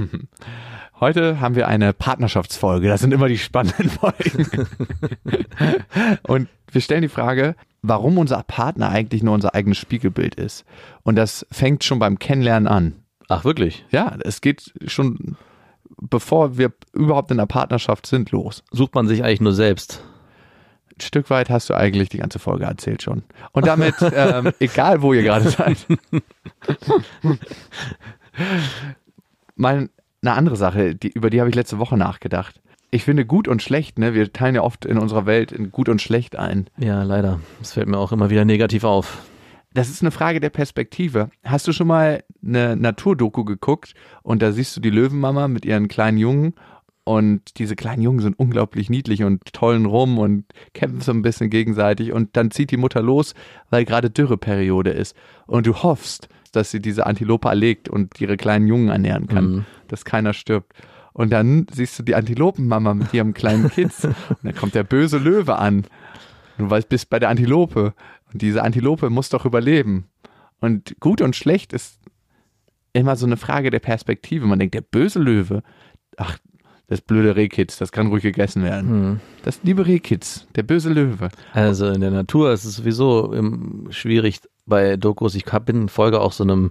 Heute haben wir eine Partnerschaftsfolge. Das sind immer die spannenden Folgen. und wir stellen die Frage, warum unser Partner eigentlich nur unser eigenes Spiegelbild ist. Und das fängt schon beim Kennenlernen an. Ach, wirklich? Ja, es geht schon, bevor wir überhaupt in einer Partnerschaft sind, los. Sucht man sich eigentlich nur selbst? Ein Stück weit hast du eigentlich die ganze Folge erzählt schon. Und damit, ähm, egal wo ihr gerade seid. Mal eine andere Sache, die, über die habe ich letzte Woche nachgedacht. Ich finde gut und schlecht, ne? Wir teilen ja oft in unserer Welt in gut und schlecht ein. Ja, leider. Das fällt mir auch immer wieder negativ auf. Das ist eine Frage der Perspektive. Hast du schon mal eine Naturdoku geguckt und da siehst du die Löwenmama mit ihren kleinen Jungen und diese kleinen Jungen sind unglaublich niedlich und tollen rum und kämpfen so ein bisschen gegenseitig und dann zieht die Mutter los, weil gerade Dürreperiode ist und du hoffst, dass sie diese Antilope erlegt und ihre kleinen Jungen ernähren kann, Mhm. dass keiner stirbt. Und dann siehst du die Antilopenmama mit ihrem kleinen Kids und dann kommt der böse Löwe an. Du weißt, bist bei der Antilope und diese Antilope muss doch überleben. Und gut und schlecht ist immer so eine Frage der Perspektive. Man denkt, der böse Löwe, ach, das blöde Rehkitz, das kann ruhig gegessen werden. Hm. Das liebe Rehkitz, der böse Löwe. Also in der Natur ist es sowieso schwierig bei Dokus. Ich bin Folge auch so einem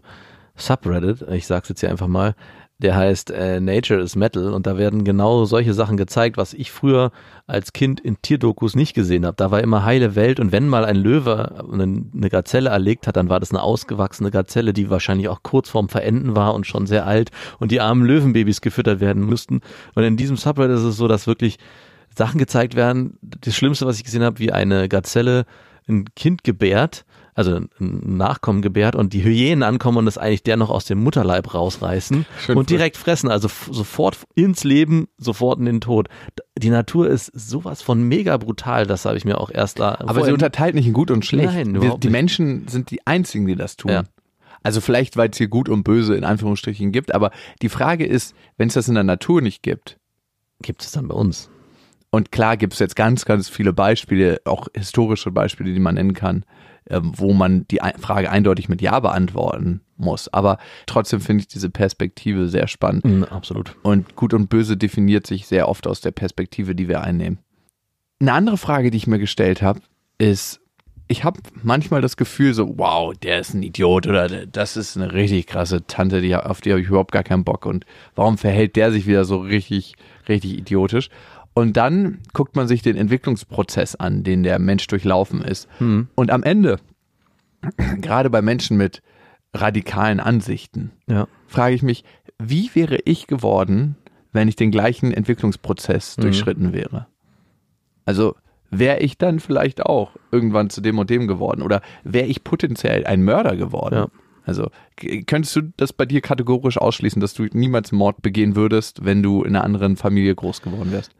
Subreddit, ich sag's jetzt hier einfach mal, der heißt äh, Nature is Metal und da werden genau solche Sachen gezeigt, was ich früher als Kind in Tierdokus nicht gesehen habe. Da war immer heile Welt und wenn mal ein Löwe eine, eine Gazelle erlegt hat, dann war das eine ausgewachsene Gazelle, die wahrscheinlich auch kurz vorm Verenden war und schon sehr alt und die armen Löwenbabys gefüttert werden mussten. Und in diesem Subreddit ist es so, dass wirklich Sachen gezeigt werden. Das Schlimmste, was ich gesehen habe, wie eine Gazelle ein Kind gebärt, also ein Nachkommen gebärt und die Hyänen ankommen und das eigentlich der noch aus dem Mutterleib rausreißen Schön und direkt fressen, also sofort ins Leben, sofort in den Tod. Die Natur ist sowas von mega brutal, das habe ich mir auch erst da. Aber sie unterteilt nicht in gut und schlecht. Nein, Wir, die nicht. Menschen sind die einzigen, die das tun. Ja. Also vielleicht, weil es hier gut und böse in Anführungsstrichen gibt, aber die Frage ist, wenn es das in der Natur nicht gibt, gibt es dann bei uns. Und klar gibt es jetzt ganz, ganz viele Beispiele, auch historische Beispiele, die man nennen kann, wo man die Frage eindeutig mit Ja beantworten muss. Aber trotzdem finde ich diese Perspektive sehr spannend. Mhm, absolut. Und Gut und Böse definiert sich sehr oft aus der Perspektive, die wir einnehmen. Eine andere Frage, die ich mir gestellt habe, ist, ich habe manchmal das Gefühl so, wow, der ist ein Idiot oder das ist eine richtig krasse Tante, die, auf die habe ich überhaupt gar keinen Bock und warum verhält der sich wieder so richtig, richtig idiotisch? Und dann guckt man sich den Entwicklungsprozess an, den der Mensch durchlaufen ist. Hm. Und am Ende, gerade bei Menschen mit radikalen Ansichten, Ja. frage ich mich, wie wäre ich geworden, wenn ich den gleichen Entwicklungsprozess Mhm. durchschritten wäre? Also wäre ich dann vielleicht auch irgendwann zu dem und dem geworden oder wäre ich potenziell ein Mörder geworden? Ja. Also könntest du das bei dir kategorisch ausschließen, dass du niemals Mord begehen würdest, wenn du in einer anderen Familie groß geworden wärst?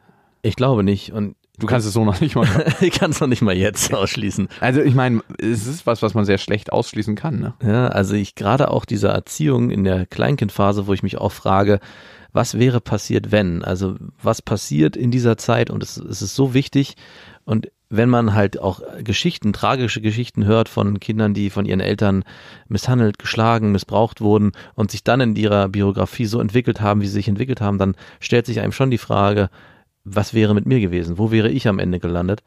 Ich glaube nicht und Du kannst es so noch nicht mal. ich kann es noch nicht mal jetzt ausschließen. Also ich meine, es ist was, was man sehr schlecht ausschließen kann. Ne? Ja, also ich gerade auch diese Erziehung in der Kleinkindphase, wo ich mich auch frage, was wäre passiert, wenn? Also was passiert in dieser Zeit? Und es, es ist so wichtig. Und wenn man halt auch Geschichten, tragische Geschichten hört von Kindern, die von ihren Eltern misshandelt, geschlagen, missbraucht wurden und sich dann in ihrer Biografie so entwickelt haben, wie sie sich entwickelt haben, dann stellt sich einem schon die Frage, was wäre mit mir gewesen? Wo wäre ich am Ende gelandet?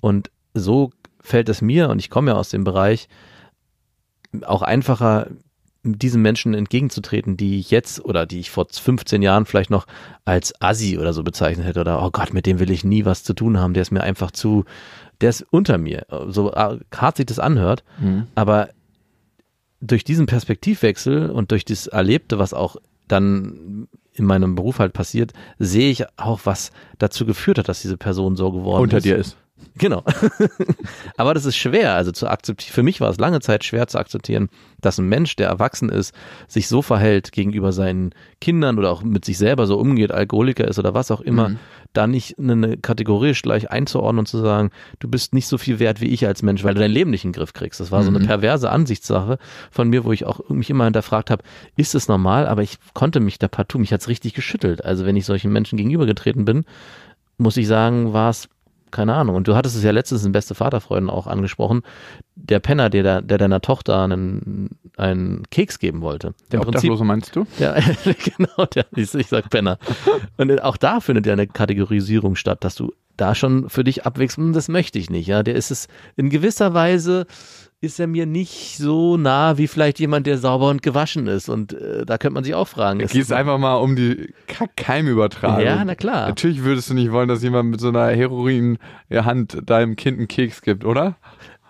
Und so fällt es mir, und ich komme ja aus dem Bereich, auch einfacher, diesen Menschen entgegenzutreten, die ich jetzt oder die ich vor 15 Jahren vielleicht noch als Assi oder so bezeichnet hätte oder oh Gott, mit dem will ich nie was zu tun haben, der ist mir einfach zu, der ist unter mir, so äh, hart sich das anhört, aber durch diesen Perspektivwechsel und durch das Erlebte, was auch dann in meinem Beruf halt passiert, sehe ich auch, was dazu geführt hat, dass diese Person so geworden Unter ist. dir ist. Genau. Aber das ist schwer, also zu akzeptieren. Für mich war es lange Zeit schwer zu akzeptieren, dass ein Mensch, der erwachsen ist, sich so verhält gegenüber seinen Kindern oder auch mit sich selber so umgeht, Alkoholiker ist oder was auch immer, Mhm. da nicht eine kategorisch gleich einzuordnen und zu sagen, du bist nicht so viel wert wie ich als Mensch, weil du dein Leben nicht in den Griff kriegst. Das war so eine Mhm. perverse Ansichtssache von mir, wo ich auch mich immer hinterfragt habe, ist es normal? Aber ich konnte mich da partout, mich hat's richtig geschüttelt. Also wenn ich solchen Menschen gegenübergetreten bin, muss ich sagen, war es keine Ahnung. Und du hattest es ja letztens in Beste Vaterfreuden auch angesprochen. Der Penner, der, der deiner Tochter einen, einen Keks geben wollte. Der Im Prinzip, meinst du? ja, genau, der, ich, ich sag Penner. Und auch da findet ja eine Kategorisierung statt, dass du da schon für dich abwächst, hm, das möchte ich nicht. Ja, der ist es in gewisser Weise ist er mir nicht so nah wie vielleicht jemand, der sauber und gewaschen ist. Und äh, da könnte man sich auch fragen. Ist geht es einfach mal um die Kackkeimübertragung. Ja, na klar. Natürlich würdest du nicht wollen, dass jemand mit so einer Heroin-Hand deinem Kind einen Keks gibt, oder?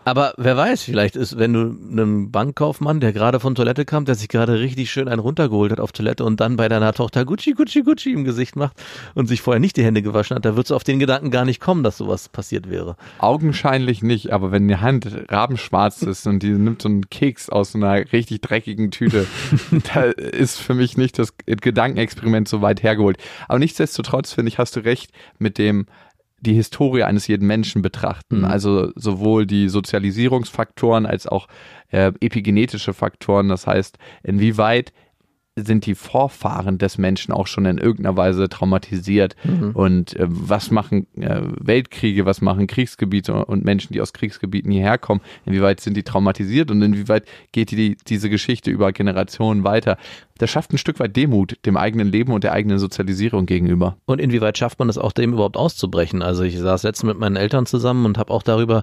Aber wer weiß, vielleicht ist, wenn du einem Bankkaufmann, der gerade von Toilette kam, der sich gerade richtig schön einen runtergeholt hat auf Toilette und dann bei deiner Tochter Gucci, Gucci, Gucci im Gesicht macht und sich vorher nicht die Hände gewaschen hat, da würdest du auf den Gedanken gar nicht kommen, dass sowas passiert wäre. Augenscheinlich nicht, aber wenn die Hand rabenschwarz ist und die nimmt so einen Keks aus einer richtig dreckigen Tüte, da ist für mich nicht das Gedankenexperiment so weit hergeholt. Aber nichtsdestotrotz, finde ich, hast du recht mit dem die Historie eines jeden Menschen betrachten. Mhm. Also sowohl die Sozialisierungsfaktoren als auch äh, epigenetische Faktoren. Das heißt, inwieweit sind die Vorfahren des Menschen auch schon in irgendeiner Weise traumatisiert und äh, was machen äh, Weltkriege, was machen Kriegsgebiete und Menschen, die aus Kriegsgebieten hierher kommen, inwieweit sind die traumatisiert und inwieweit geht die, diese Geschichte über Generationen weiter. Das schafft ein Stück weit Demut dem eigenen Leben und der eigenen Sozialisierung gegenüber. Und inwieweit schafft man es auch, dem überhaupt auszubrechen? Also ich saß letztens mit meinen Eltern zusammen und habe auch darüber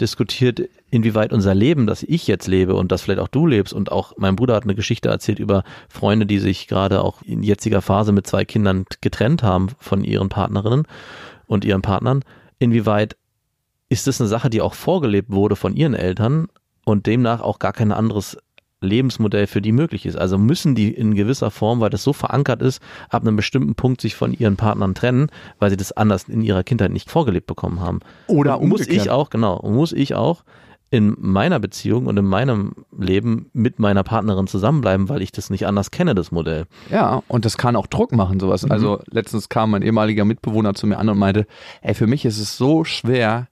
diskutiert, inwieweit unser Leben, das ich jetzt lebe und das vielleicht auch du lebst und auch mein Bruder hat eine Geschichte erzählt über Freunde, die sich gerade auch in jetziger Phase mit zwei Kindern getrennt haben von ihren Partnerinnen und ihren Partnern. Inwieweit ist das eine Sache, die auch vorgelebt wurde von ihren Eltern und demnach auch gar kein anderes Lebensmodell für die möglich ist. Also müssen die in gewisser Form, weil das so verankert ist, ab einem bestimmten Punkt sich von ihren Partnern trennen, weil sie das anders in ihrer Kindheit nicht vorgelebt bekommen haben. Oder muss umgekehrt. ich auch, genau, muss ich auch in meiner Beziehung und in meinem Leben mit meiner Partnerin zusammenbleiben, weil ich das nicht anders kenne, das Modell. Ja, und das kann auch Druck machen, sowas. Also letztens kam mein ehemaliger Mitbewohner zu mir an und meinte, ey, für mich ist es so schwer,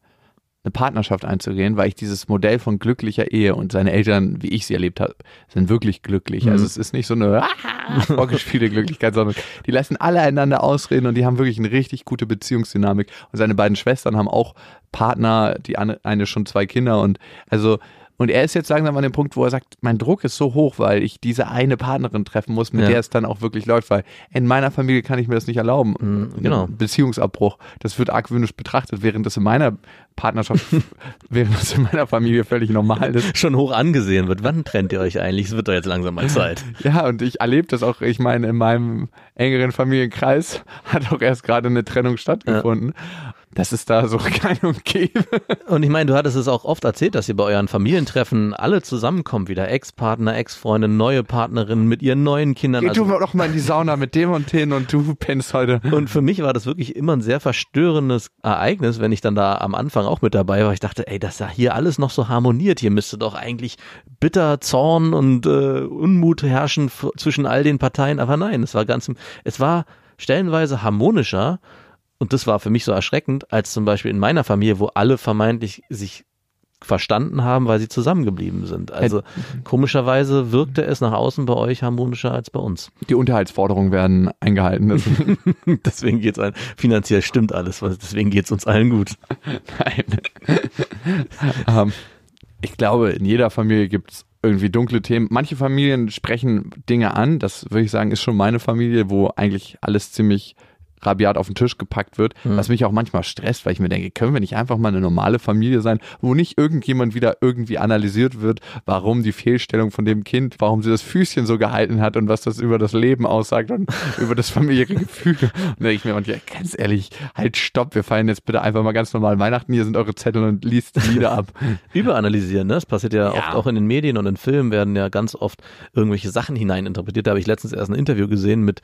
eine Partnerschaft einzugehen, weil ich dieses Modell von glücklicher Ehe und seine Eltern, wie ich sie erlebt habe, sind wirklich glücklich. Also es ist nicht so eine ah, vorgespielte Glücklichkeit, sondern die lassen alle einander ausreden und die haben wirklich eine richtig gute Beziehungsdynamik. Und seine beiden Schwestern haben auch Partner, die eine schon zwei Kinder und also und er ist jetzt langsam an dem Punkt, wo er sagt, mein Druck ist so hoch, weil ich diese eine Partnerin treffen muss, mit Ja. der es dann auch wirklich läuft, weil in meiner Familie kann ich mir das nicht erlauben. Mhm, genau. Beziehungsabbruch. Das wird argwöhnisch betrachtet, während das in meiner Partnerschaft, während das in meiner Familie völlig normal ist. Schon hoch angesehen wird. Wann trennt ihr euch eigentlich? Es wird doch jetzt langsam mal Zeit. Ja, und ich erlebe das auch, ich meine, in meinem engeren Familienkreis hat auch erst gerade eine Trennung stattgefunden. Das ist da so kein und gäbe. Und ich meine, du hattest es auch oft erzählt, dass ihr bei euren Familientreffen alle zusammenkommt, wieder Ex-Partner, Ex-Freundin, neue Partnerin mit ihren neuen Kindern. Geh Also du doch mal in die Sauna mit dem und den und du pennst heute. Und für mich war das wirklich immer ein sehr verstörendes Ereignis, wenn ich dann da am Anfang auch mit dabei war. Ich dachte, ey, dass da hier alles noch so harmoniert. Hier müsste doch eigentlich bitter Zorn und äh, Unmut herrschen zwischen all den Parteien. Aber nein, es war ganz, es war stellenweise harmonischer. Und das war für mich so erschreckend, als zum Beispiel in meiner Familie, wo alle vermeintlich sich verstanden haben, weil sie zusammengeblieben sind. Also komischerweise wirkte es nach außen bei euch harmonischer als bei uns. Die Unterhaltsforderungen werden eingehalten. Deswegen geht's allen, finanziell stimmt alles, deswegen geht's uns allen gut. Nein. ähm, ich glaube, in jeder Familie gibt's irgendwie dunkle Themen. Manche Familien sprechen Dinge an, das würde ich sagen, ist schon meine Familie, wo eigentlich alles ziemlich rabiat auf den Tisch gepackt wird, was mich auch manchmal stresst, weil ich mir denke, können wir nicht einfach mal eine normale Familie sein, wo nicht irgendjemand wieder irgendwie analysiert wird, warum die Fehlstellung von dem Kind, warum sie das Füßchen so gehalten hat und was das über das Leben aussagt und über das familiäre Gefühl. Und dann denke ich mir manchmal, ganz ehrlich, halt stopp, wir feiern jetzt bitte einfach mal ganz normal Weihnachten, hier sind eure Zettel und liest die Lieder ab. Überanalysieren, ne? Das passiert ja, Ja. oft auch in den Medien und in Filmen werden ja ganz oft irgendwelche Sachen hineininterpretiert. Da habe ich letztens erst ein Interview gesehen mit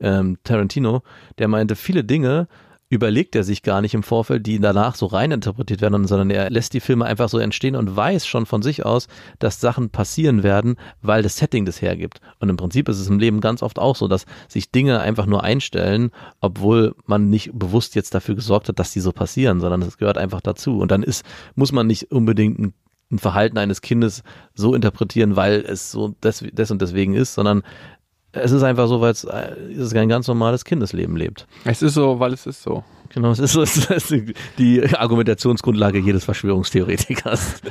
ähm, Tarantino, der meinte, viele Dinge überlegt er sich gar nicht im Vorfeld, die danach so reininterpretiert werden, sondern er lässt die Filme einfach so entstehen und weiß schon von sich aus, dass Sachen passieren werden, weil das Setting das hergibt. Und im Prinzip ist es im Leben ganz oft auch so, dass sich Dinge einfach nur einstellen, obwohl man nicht bewusst jetzt dafür gesorgt hat, dass die so passieren, sondern es gehört einfach dazu. Und dann ist, muss man nicht unbedingt ein ein Verhalten eines Kindes so interpretieren, weil es so des, des und deswegen ist, sondern es ist einfach so, weil es, äh, es ein ganz normales Kindesleben lebt. Es ist so, weil es ist so. Genau, es ist so, es ist die Argumentationsgrundlage jedes Verschwörungstheoretikers.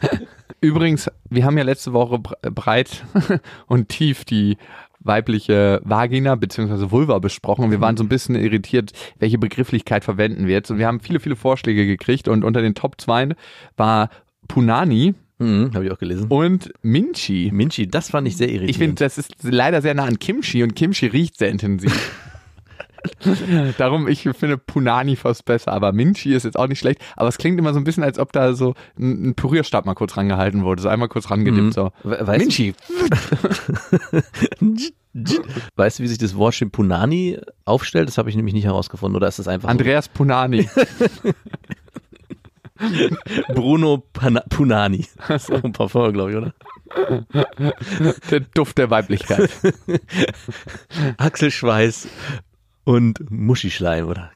Übrigens, wir haben ja letzte Woche breit und tief die weibliche Vagina bzw. Vulva besprochen. Wir waren so ein bisschen irritiert, welche Begrifflichkeit verwenden wir jetzt. Und wir haben viele, viele Vorschläge gekriegt und unter den Top 2 war Punani, Mhm, Habe ich auch gelesen. Und Minchi. Minchi, das fand ich sehr irritierend. Ich finde, das ist leider sehr nah an Kimchi und Kimchi riecht sehr intensiv. Darum, ich finde Punani fast besser, aber Minchi ist jetzt auch nicht schlecht. Aber es klingt immer so ein bisschen, als ob da so ein, ein Pürierstab mal kurz rangehalten wurde, so einmal kurz rangedippt. Mhm. So. Weißt Minchi. weißt du, wie sich das Wort Punani aufstellt? Das habe ich nämlich nicht herausgefunden. Oder ist das einfach. Andreas so? Punani. Bruno Pan Punani. Das ist auch ein Parfum, glaube ich, oder? Der Duft der Weiblichkeit. Axel Schweiß und Muschischleim, oder?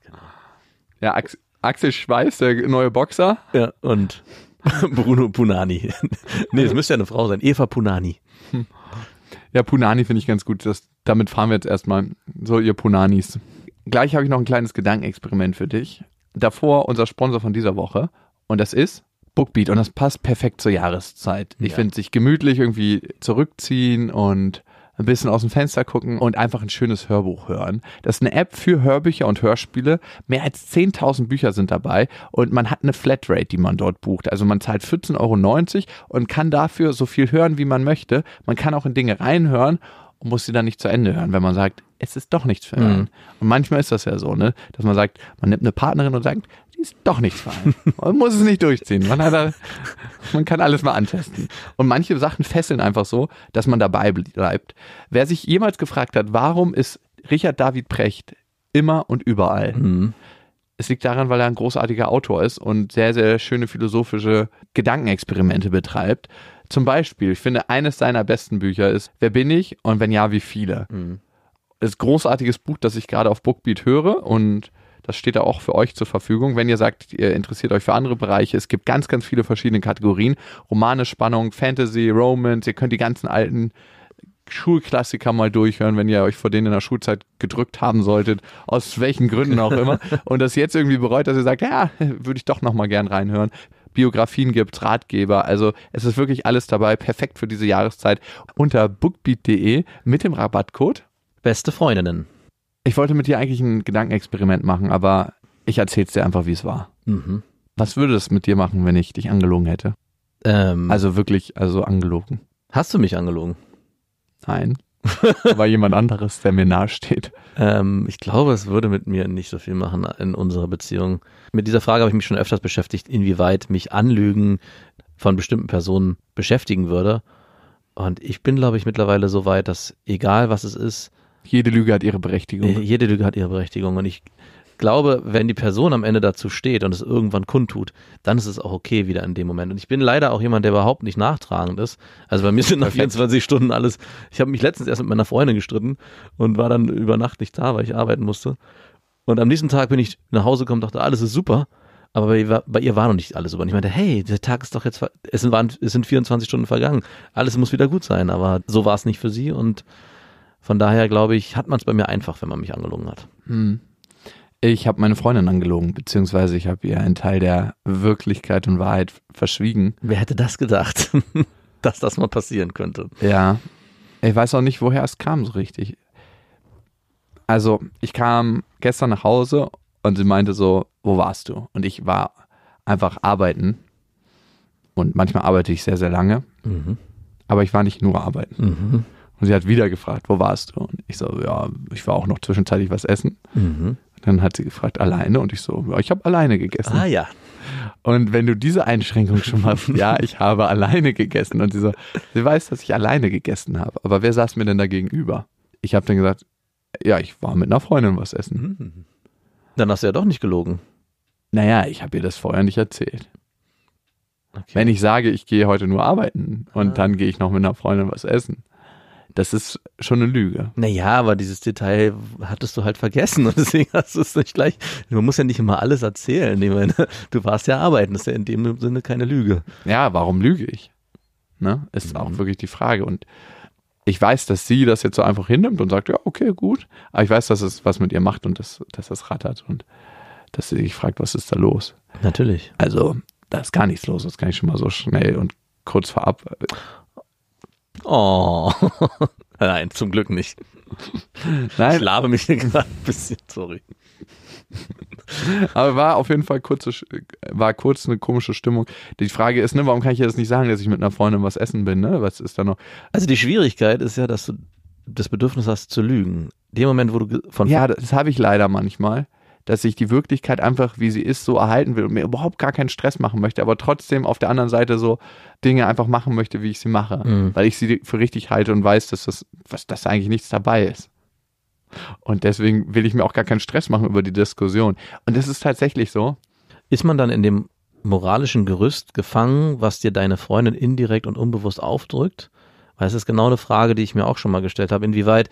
Ja, Ax Axel Schweiß, der neue Boxer. Ja, und Bruno Punani. nee, es müsste ja eine Frau sein. Eva Punani. Ja, Punani finde ich ganz gut. Das, damit fahren wir jetzt erstmal. So, ihr Punanis. Gleich habe ich noch ein kleines Gedankenexperiment für dich. Davor unser Sponsor von dieser Woche, und das ist Bookbeat und das passt perfekt zur Jahreszeit. Ich ja. finde sich gemütlich irgendwie zurückziehen und ein bisschen aus dem Fenster gucken und einfach ein schönes Hörbuch hören. Das ist eine App für Hörbücher und Hörspiele. Mehr als 10.000 Bücher sind dabei und man hat eine Flatrate, die man dort bucht. Also man zahlt 14,90 Euro und kann dafür so viel hören, wie man möchte. Man kann auch in Dinge reinhören und muss sie dann nicht zu Ende hören, wenn man sagt, es ist doch nichts für einen. Mhm. Und manchmal ist das ja so, ne, dass man sagt, man nimmt eine Partnerin und sagt, ist doch nichts für einen. Man muss es nicht durchziehen. Man, da, man kann alles mal antesten. Und manche Sachen fesseln einfach so, dass man dabei bleibt. Wer sich jemals gefragt hat, warum ist Richard David Precht immer und überall? Mhm. Es liegt daran, weil er ein großartiger Autor ist und sehr, sehr schöne philosophische Gedankenexperimente betreibt. Zum Beispiel, ich finde, eines seiner besten Bücher ist Wer bin ich und wenn ja, wie viele? Mhm. Das ist ein großartiges Buch, das ich gerade auf Bookbeat höre und das steht da auch für euch zur Verfügung. Wenn ihr sagt, ihr interessiert euch für andere Bereiche, es gibt ganz, ganz viele verschiedene Kategorien. Romane, Spannung, Fantasy, Romance. Ihr könnt die ganzen alten Schulklassiker mal durchhören, wenn ihr euch vor denen in der Schulzeit gedrückt haben solltet, aus welchen Gründen auch immer, und das jetzt irgendwie bereut, dass ihr sagt, ja, würde ich doch nochmal gern reinhören. Biografien gibt, Ratgeber, also es ist wirklich alles dabei, perfekt für diese Jahreszeit. Unter bookbeat.de mit dem Rabattcode Beste Freundinnen. Ich wollte mit dir eigentlich ein Gedankenexperiment machen, aber ich erzähl's dir einfach, wie es war. Mhm. Was würde es mit dir machen, wenn ich dich angelogen hätte? Ähm, also wirklich, also angelogen. Hast du mich angelogen? Nein. aber jemand anderes, der mir nahesteht. Ähm, ich glaube, es würde mit mir nicht so viel machen in unserer Beziehung. Mit dieser Frage habe ich mich schon öfters beschäftigt, inwieweit mich Anlügen von bestimmten Personen beschäftigen würde. Und ich bin, glaube ich, mittlerweile so weit, dass egal was es ist, jede Lüge hat ihre Berechtigung. Äh, jede Lüge hat ihre Berechtigung. Und ich glaube, wenn die Person am Ende dazu steht und es irgendwann kundtut, dann ist es auch okay wieder in dem Moment. Und ich bin leider auch jemand, der überhaupt nicht nachtragend ist. Also bei mir sind nach 24 Stunden alles. Ich habe mich letztens erst mit meiner Freundin gestritten und war dann über Nacht nicht da, weil ich arbeiten musste. Und am nächsten Tag bin ich nach Hause gekommen und dachte, alles ist super. Aber bei ihr, bei ihr war noch nicht alles super. Und ich meinte, hey, der Tag ist doch jetzt, es sind, es sind 24 Stunden vergangen. Alles muss wieder gut sein. Aber so war es nicht für sie und von daher glaube ich, hat man es bei mir einfach, wenn man mich angelogen hat. Hm. Ich habe meine Freundin angelogen, beziehungsweise ich habe ihr einen Teil der Wirklichkeit und Wahrheit verschwiegen. Wer hätte das gedacht, dass das mal passieren könnte? Ja. Ich weiß auch nicht, woher es kam so richtig. Also, ich kam gestern nach Hause und sie meinte so, wo warst du? Und ich war einfach arbeiten. Und manchmal arbeite ich sehr, sehr lange. Mhm. Aber ich war nicht nur arbeiten. Mhm. Und sie hat wieder gefragt, wo warst du? Und ich so, ja, ich war auch noch zwischenzeitlich was essen. Mhm. Dann hat sie gefragt, alleine? Und ich so, ja, ich habe alleine gegessen. Ah ja. Und wenn du diese Einschränkung schon machst, ja, ich habe alleine gegessen. Und sie so, sie weiß, dass ich alleine gegessen habe. Aber wer saß mir denn da gegenüber? Ich habe dann gesagt, ja, ich war mit einer Freundin was essen. Mhm. Dann hast du ja doch nicht gelogen. Naja, ich habe ihr das vorher nicht erzählt. Okay. Wenn ich sage, ich gehe heute nur arbeiten und Ah. dann gehe ich noch mit einer Freundin was essen, das ist schon eine Lüge. Naja, aber dieses Detail hattest du halt vergessen und deswegen hast du es nicht gleich. Man muss ja nicht immer alles erzählen. Ich meine, du warst ja arbeiten, das ist ja in dem Sinne keine Lüge. Ja, warum lüge ich? Ne? Ist auch wirklich die Frage. Und ich weiß, dass sie das jetzt so einfach hinnimmt und sagt, ja, okay, gut. Aber ich weiß, dass es was mit ihr macht und dass, dass das rattert und dass sie sich fragt, was ist da los? Natürlich. Also, da ist gar nichts los. Das kann ich schon mal so schnell und kurz vorab. Oh. Nein, zum Glück nicht. Ich Nein, labe mich hier gerade ein bisschen, sorry. aber war auf jeden Fall kurze, war kurz eine komische Stimmung. Die Frage ist, ne, warum kann ich jetzt nicht sagen, dass ich mit einer Freundin was essen bin, ne? Was ist da noch? Also die Schwierigkeit ist ja, dass du das Bedürfnis hast zu lügen. Dem Moment, wo du von Ja, das habe ich leider manchmal, dass ich die Wirklichkeit einfach, wie sie ist, so erhalten will und mir überhaupt gar keinen Stress machen möchte, aber trotzdem auf der anderen Seite so Dinge einfach machen möchte, wie ich sie mache, Mhm. weil ich sie für richtig halte und weiß, dass das, was, dass eigentlich nichts dabei ist. Und deswegen will ich mir auch gar keinen Stress machen über die Diskussion. Und es ist tatsächlich so. ist man dann in dem moralischen Gerüst gefangen, was dir deine Freundin indirekt und unbewusst aufdrückt? Weil es ist genau eine Frage, die ich mir auch schon mal gestellt habe. Inwieweit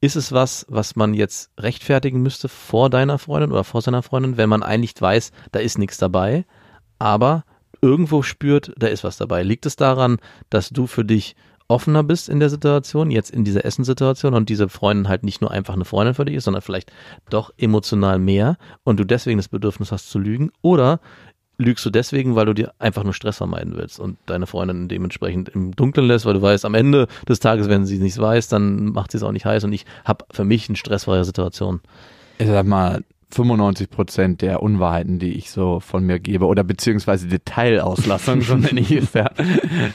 ist es was, was man jetzt rechtfertigen müsste vor deiner Freundin oder vor seiner Freundin, wenn man eigentlich weiß, da ist nichts dabei, aber irgendwo spürt, da ist was dabei? Liegt es daran, dass du für dich offener bist in der Situation, jetzt in dieser Essenssituation und diese Freundin halt nicht nur einfach eine Freundin für dich ist, sondern vielleicht doch emotional mehr und du deswegen das Bedürfnis hast zu lügen? Oder lügst du deswegen, weil du dir einfach nur Stress vermeiden willst und deine Freundin dementsprechend im Dunkeln lässt, weil du weißt, am Ende des Tages, wenn sie nichts weiß, dann macht sie es auch nicht heiß und ich habe für mich eine stressfreie Situation. ich sag mal, 95 Prozent der Unwahrheiten, die ich so von mir gebe, oder beziehungsweise Detailauslassungen, so nenne ich es ja,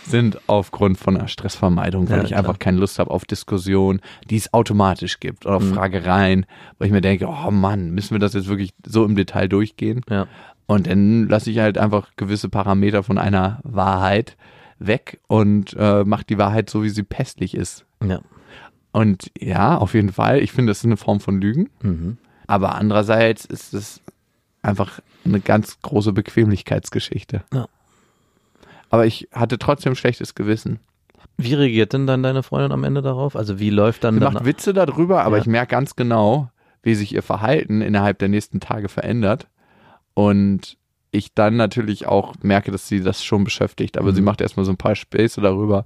sind aufgrund von einer Stressvermeidung, weil Ja, ich klar. einfach keine Lust habe auf Diskussionen, die es automatisch gibt, oder auf Mhm. Fragereien, weil ich mir denke, oh Mann, müssen wir das jetzt wirklich so im Detail durchgehen? Ja. Und dann lasse ich halt einfach gewisse Parameter von einer Wahrheit weg und äh, mache die Wahrheit so, wie sie pässlich ist. Ja. Und ja, auf jeden Fall, ich finde, das ist eine Form von Lügen. Mhm. Aber andererseits ist es einfach eine ganz große Bequemlichkeitsgeschichte. Ja. Aber ich hatte trotzdem schlechtes Gewissen. Wie reagiert denn dann deine Freundin am Ende darauf? Also wie läuft dann Sie dann macht Witze darüber, aber Ja. ich merke ganz genau, wie sich ihr Verhalten innerhalb der nächsten Tage verändert. Und ich dann natürlich auch merke, dass sie das schon beschäftigt. Aber Mhm. sie macht erstmal so ein paar Späße darüber.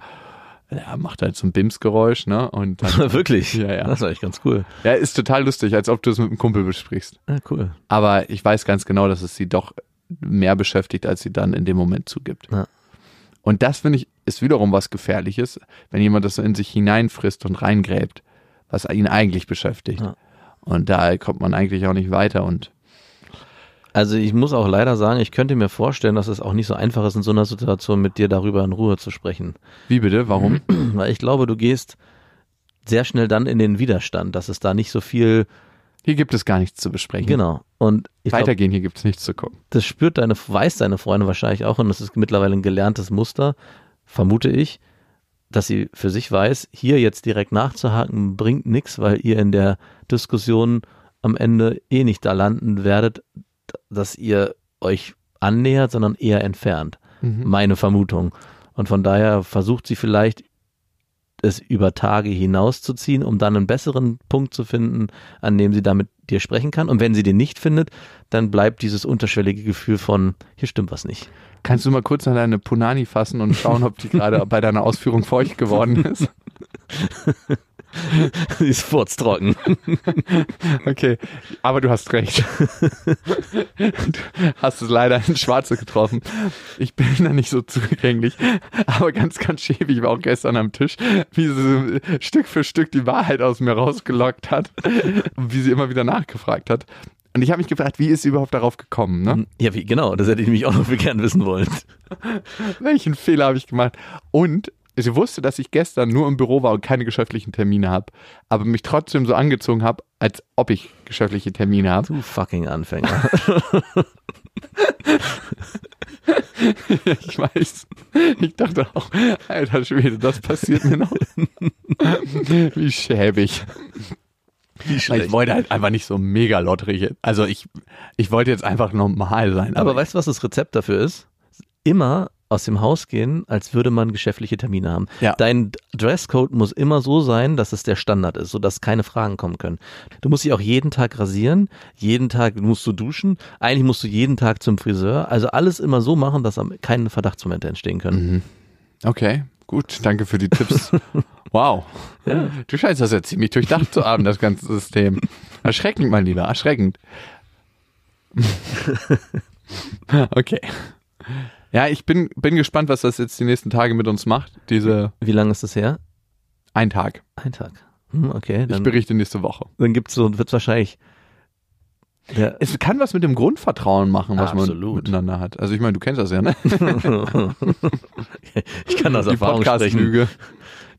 Ja, macht halt so ein Bims-Geräusch, ne? Und dann, Wirklich? Ja, ja. Das war echt ganz cool. ja, ist total lustig, als ob du es mit einem Kumpel besprichst. Ja, cool. Aber ich weiß ganz genau, dass es sie doch mehr beschäftigt, als sie dann in dem Moment zugibt. Ja. Und das finde ich, ist wiederum was Gefährliches, wenn jemand das so in sich hineinfrisst und reingräbt, was ihn eigentlich beschäftigt. Ja. Und da kommt man eigentlich auch nicht weiter und Also ich muss auch leider sagen, ich könnte mir vorstellen, dass es auch nicht so einfach ist, in so einer Situation mit dir darüber in Ruhe zu sprechen. wie bitte, warum? Weil ich glaube, du gehst sehr schnell dann in den Widerstand, dass es da nicht so viel, Hier gibt es gar nichts zu besprechen. genau. Und Weitergehen, hier gibt es nichts zu gucken. das spürt deine, weiß deine Freundin wahrscheinlich auch und das ist mittlerweile ein gelerntes Muster, vermute ich, dass sie für sich weiß, hier jetzt direkt nachzuhaken bringt nichts, weil ihr in der Diskussion am Ende eh nicht da landen werdet, dass ihr euch annähert, sondern eher entfernt. Mhm. Meine Vermutung. Und von daher versucht sie vielleicht, es über Tage hinauszuziehen, um dann einen besseren Punkt zu finden, an dem sie damit dir sprechen kann. Und wenn sie den nicht findet, dann bleibt dieses unterschwellige Gefühl von, hier stimmt was nicht. Kannst du mal kurz an deine Punani fassen und schauen, ob die gerade bei deiner Ausführung feucht geworden ist? Sie ist furztrocken. Okay, aber du hast recht. Du hast es leider ins Schwarze getroffen. Ich bin da nicht so zugänglich, aber ganz, ganz schäbig war auch gestern am Tisch, wie sie so Stück für Stück die Wahrheit aus mir rausgelockt hat und wie sie immer wieder nachgefragt hat. Und ich habe mich gefragt, wie ist sie überhaupt darauf gekommen? Ne? Ja, wie, genau, das hätte ich mich auch noch gern wissen wollen. Welchen Fehler habe ich gemacht? Und sie wusste, dass ich gestern nur im Büro war und keine geschäftlichen Termine habe, aber mich trotzdem so angezogen habe, als ob ich geschäftliche Termine habe. Du fucking Anfänger. Ich weiß. Ich dachte auch, alter Schwede, das passiert mir noch. Wie schäbig. Ich wollte halt einfach nicht so mega lotterig. Also ich, ich wollte jetzt einfach normal sein. Aber, weißt du, was das Rezept dafür ist? Immer aus dem Haus gehen, als würde man geschäftliche Termine haben. Ja. Dein Dresscode muss immer so sein, dass es der Standard ist, sodass keine Fragen kommen können. Du musst dich auch jeden Tag rasieren, jeden Tag musst du duschen, eigentlich musst du jeden Tag zum Friseur. Also alles immer so machen, dass keine Verdachtsmomente entstehen können. Okay, gut, danke für die Tipps. Wow. Du scheinst das ja ziemlich durchdacht zu haben, das ganze System. Erschreckend, mein Lieber, erschreckend. okay. Ja, ich bin, bin gespannt, was das jetzt die nächsten Tage mit uns macht. Diese Wie lange ist das her? ein Tag. Ein Tag. Hm, okay, Ich dann, berichte nächste Woche. dann gibt's so, wird's wahrscheinlich der, Es kann was mit dem Grundvertrauen machen, was Absolut. man miteinander hat. Also ich meine, du kennst das ja, ne? ich kann aus Erfahrung sprechen. Podcast-Lüge.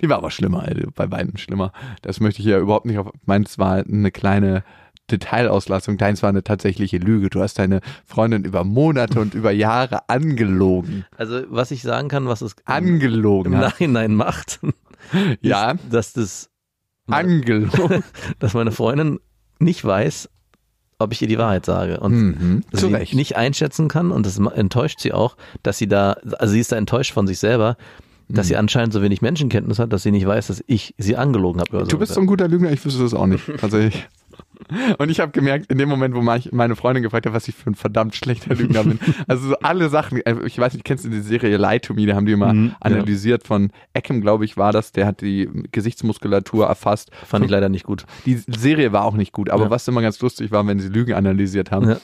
Die war aber schlimmer, ey, bei beiden schlimmer. Das möchte ich ja überhaupt nicht auf. Meins war eine kleine Detailauslastung. Deins war eine tatsächliche Lüge. Du hast deine Freundin über Monate und über Jahre angelogen. Also was ich sagen kann, was es im Angelogen. hast. Nachhinein macht, Ja, ist, dass das angelogen. dass meine Freundin nicht weiß, ob ich ihr die Wahrheit sage und mhm. Sie Recht. nicht einschätzen kann und das enttäuscht sie auch, dass sie da, also sie ist da enttäuscht von sich selber, dass Mhm. sie anscheinend so wenig Menschenkenntnis hat, dass sie nicht weiß, dass ich sie angelogen habe. Du bist so ein guter Lügner, ich wüsste das auch nicht. Tatsächlich. Und ich habe gemerkt, in dem Moment, wo meine Freundin gefragt hat, was ich für ein verdammt schlechter Lügner bin. Also so alle Sachen, äh, ich weiß nicht, kennst du die Serie Lie to Me, da haben die immer Mhm, ja. analysiert von Eckham, glaube ich, war das, der hat die Gesichtsmuskulatur erfasst. Fand ich leider nicht gut. Die Serie war auch nicht gut, aber Ja. was immer ganz lustig war, wenn sie Lügen analysiert haben. Ja.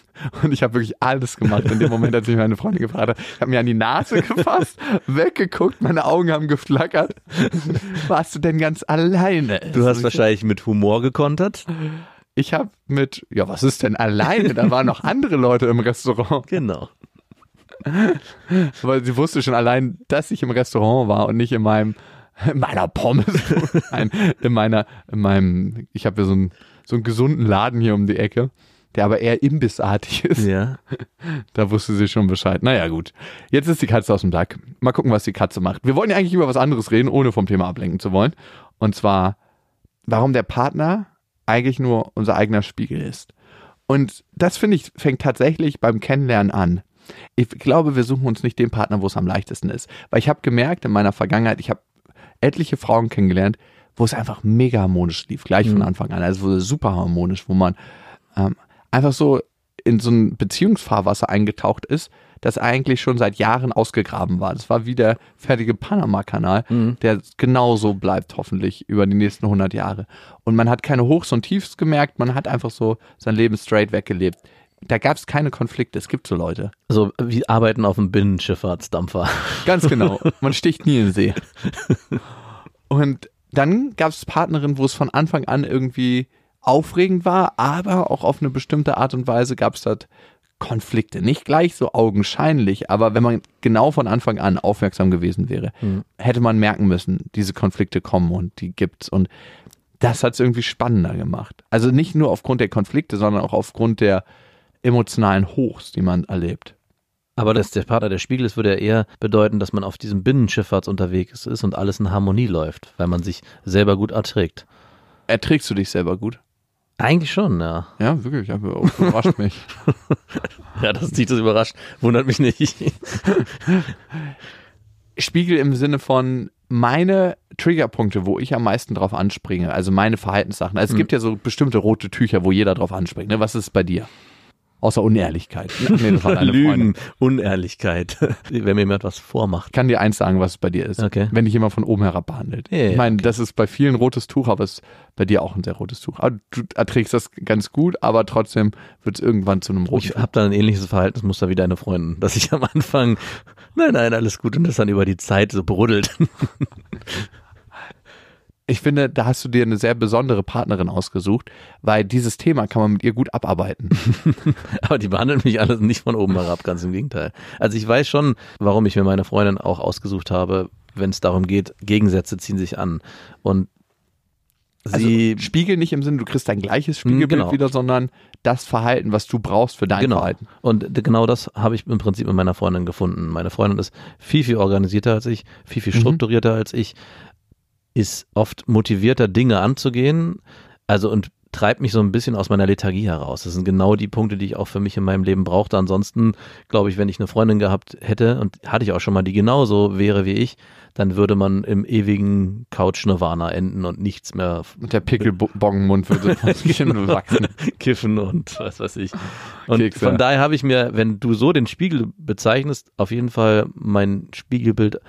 Und ich habe wirklich alles gemacht in dem Moment, als mich meine Freundin gefragt hat. Ich habe mir an die Nase gefasst, weggeguckt, meine Augen haben geflackert. Warst du denn ganz alleine? Du hast wahrscheinlich mit Humor gekontert. Ich habe mit, ja, was ist denn alleine? Da waren noch andere Leute im Restaurant. Genau. Weil sie wusste schon allein, dass ich im Restaurant war und nicht in meinem, in meiner Pommes. Nein, in meiner, in meinem, ich habe ja so einen, so einen gesunden Laden hier um die Ecke, der aber eher imbissartig ist. Ja. Da wusste sie schon Bescheid. Naja, gut. Jetzt ist die Katze aus dem Sack. Mal gucken, was die Katze macht. Wir wollen ja eigentlich über was anderes reden, ohne vom Thema ablenken zu wollen. Und zwar, warum der Partner eigentlich nur unser eigener Spiegel ist. Und das finde ich, fängt tatsächlich beim Kennenlernen an. Ich glaube, wir suchen uns nicht den Partner, wo es am leichtesten ist. Weil ich habe gemerkt in meiner Vergangenheit, ich habe etliche Frauen kennengelernt, wo es einfach mega harmonisch lief, gleich von Anfang an. Also super harmonisch, wo man ähm, einfach so in so ein Beziehungsfahrwasser eingetaucht ist, das eigentlich schon seit Jahren ausgegraben war. Das war wie der fertige Panama-Kanal, der genauso bleibt hoffentlich über die nächsten 100 Jahre. Und man hat keine Hochs und Tiefs gemerkt, man hat einfach so sein Leben straight weggelebt. Da gab es keine Konflikte, es gibt so Leute. So, wir arbeiten auf einem Binnenschifffahrtsdampfer. Ganz genau. Man sticht nie in den See. Und dann gab es Partnerinnen, wo es von Anfang an irgendwie aufregend war, aber auch auf eine bestimmte Art und Weise gab es dort Konflikte. Nicht gleich so augenscheinlich, aber wenn man genau von Anfang an aufmerksam gewesen wäre, hätte man merken müssen, diese Konflikte kommen und die gibt's. Und das hat es irgendwie spannender gemacht. Also nicht nur aufgrund der Konflikte, sondern auch aufgrund der emotionalen Hochs, die man erlebt. Aber dass der Partner der Spiegel ist, würde ja eher bedeuten, dass man auf diesem Binnenschifffahrts unterwegs ist und alles in Harmonie läuft, weil man sich selber gut erträgt. Erträgst du dich selber gut? Eigentlich schon, ja. Ja, wirklich, aber überrascht mich. Ja, dass dich das überrascht, wundert mich nicht. Spiegel im Sinne von meine Triggerpunkte, wo ich am meisten drauf anspringe, also meine Verhaltenssachen. Also es gibt ja so bestimmte rote Tücher, wo jeder drauf anspringt. Ne? Was ist bei dir? Außer Unehrlichkeit. Nee, das war Lügen, Freundin. Unehrlichkeit. Wenn mir jemand was vormacht. Ich kann dir eins sagen, was es bei dir ist. Okay. Wenn dich jemand von oben herab behandelt. Ja, ich meine, das ist bei vielen rotes Tuch, aber es ist bei dir auch ein sehr rotes Tuch. Aber du erträgst das ganz gut, aber trotzdem wird es irgendwann zu einem roten Ich habe dann ein ähnliches Verhaltensmuster wie deine Freundin, dass ich am Anfang, nein, nein, alles gut und das dann über die Zeit so brodelt. Ich finde, da hast du dir eine sehr besondere Partnerin ausgesucht, weil dieses Thema kann man mit ihr gut abarbeiten. Aber die behandelt mich alles nicht von oben herab, ganz im Gegenteil. Also ich weiß schon, warum ich mir meine Freundin auch ausgesucht habe, wenn es darum geht, Gegensätze ziehen sich an. Und sie, also Spiegel nicht im Sinne, du kriegst dein gleiches Spiegelbild genau. wieder, sondern das Verhalten, was du brauchst für dein genau. Verhalten. Und genau das habe ich im Prinzip mit meiner Freundin gefunden. Meine Freundin ist viel, viel organisierter als ich, viel, viel Mhm. strukturierter als ich, ist oft motivierter, Dinge anzugehen. Also und treibt mich so ein bisschen aus meiner Lethargie heraus. Das sind genau die Punkte, die ich auch für mich in meinem Leben brauchte. Ansonsten glaube ich, wenn ich eine Freundin gehabt hätte und hatte ich auch schon mal, die genauso wäre wie ich, dann würde man im ewigen Couch-Nirvana enden und nichts mehr. Und der Pickelbongenmund würde ein bisschen wachsen. Kiffen und was weiß ich. Und Kekse. von daher habe ich mir, wenn du so den Spiegel bezeichnest, auf jeden Fall mein Spiegelbild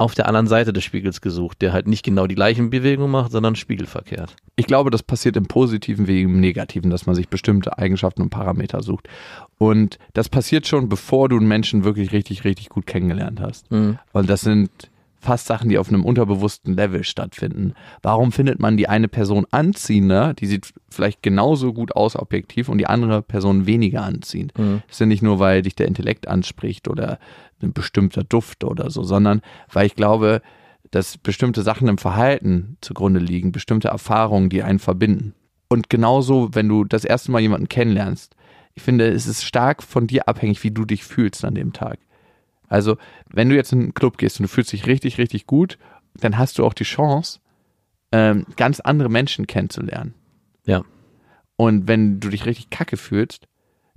auf der anderen Seite des Spiegels gesucht, der halt nicht genau die gleichen Bewegungen macht, sondern spiegelverkehrt. Ich glaube, das passiert im Positiven wie im Negativen, dass man sich bestimmte Eigenschaften und Parameter sucht. Und das passiert schon, bevor du einen Menschen wirklich richtig, richtig gut kennengelernt hast. Mhm. Und das sind fast Sachen, die auf einem unterbewussten Level stattfinden. Warum findet man die eine Person anziehender, die sieht vielleicht genauso gut aus objektiv und die andere Person weniger anziehend? Mhm. Das ist ja nicht nur, weil dich der Intellekt anspricht oder ein bestimmter Duft oder so, sondern weil ich glaube, dass bestimmte Sachen im Verhalten zugrunde liegen, bestimmte Erfahrungen, die einen verbinden. Und genauso, wenn du das erste Mal jemanden kennenlernst, ich finde, es ist stark von dir abhängig, wie du dich fühlst an dem Tag. Also, wenn du jetzt in einen Club gehst und du fühlst dich richtig, richtig gut, dann hast du auch die Chance, ähm, ganz andere Menschen kennenzulernen. Ja. Und wenn du dich richtig kacke fühlst,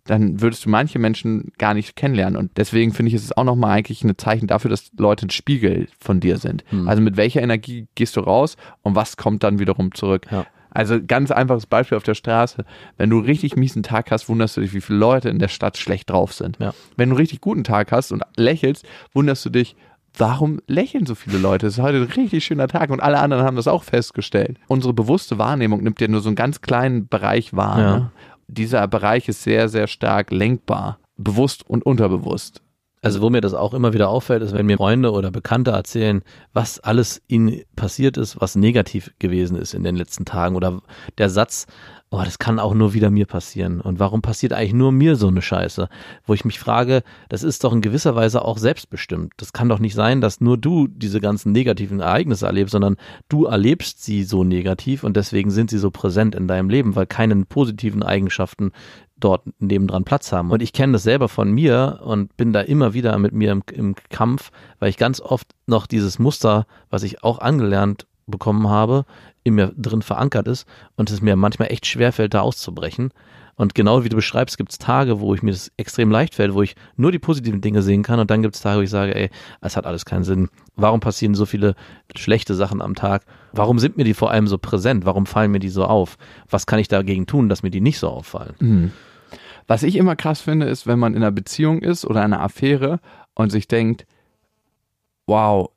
dann würdest du manche Menschen gar nicht kennenlernen. Und deswegen finde ich, ist es auch nochmal eigentlich ein Zeichen dafür, dass Leute ein Spiegel von dir sind. Hm. Also mit welcher Energie gehst du raus und was kommt dann wiederum zurück? Ja. Also ganz einfaches Beispiel auf der Straße. Wenn du richtig miesen Tag hast, wunderst du dich, wie viele Leute in der Stadt schlecht drauf sind. Ja. Wenn du einen richtig guten Tag hast und lächelst, wunderst du dich, warum lächeln so viele Leute? Es ist heute ein richtig schöner Tag und alle anderen haben das auch festgestellt. Unsere bewusste Wahrnehmung nimmt ja nur so einen ganz kleinen Bereich wahr. Ja. Ne? Dieser Bereich ist sehr, sehr stark lenkbar, bewusst und unterbewusst. Also wo mir das auch immer wieder auffällt, ist, wenn mir Freunde oder Bekannte erzählen, was alles ihnen passiert ist, was negativ gewesen ist in den letzten Tagen oder der Satz, oh, das kann auch nur wieder mir passieren und warum passiert eigentlich nur mir so eine Scheiße? Wo ich mich frage, das ist doch in gewisser Weise auch selbstbestimmt. Das kann doch nicht sein, dass nur du diese ganzen negativen Ereignisse erlebst, sondern du erlebst sie so negativ und deswegen sind sie so präsent in deinem Leben, weil keine positiven Eigenschaften dort nebendran Platz haben. Und ich kenne das selber von mir und bin da immer wieder mit mir im, im Kampf, weil ich ganz oft noch dieses Muster, was ich auch angelernt bekommen habe, in mir drin verankert ist und es mir manchmal echt schwerfällt, da auszubrechen. Und genau wie du beschreibst, gibt es Tage, wo ich mir das extrem leicht fällt, wo ich nur die positiven Dinge sehen kann und dann gibt es Tage, wo ich sage, ey, es hat alles keinen Sinn. Warum passieren so viele schlechte Sachen am Tag? Warum sind mir die vor allem so präsent? Warum fallen mir die so auf? Was kann ich dagegen tun, dass mir die nicht so auffallen? Was ich immer krass finde, ist, wenn man in einer Beziehung ist oder einer Affäre und sich denkt, wow,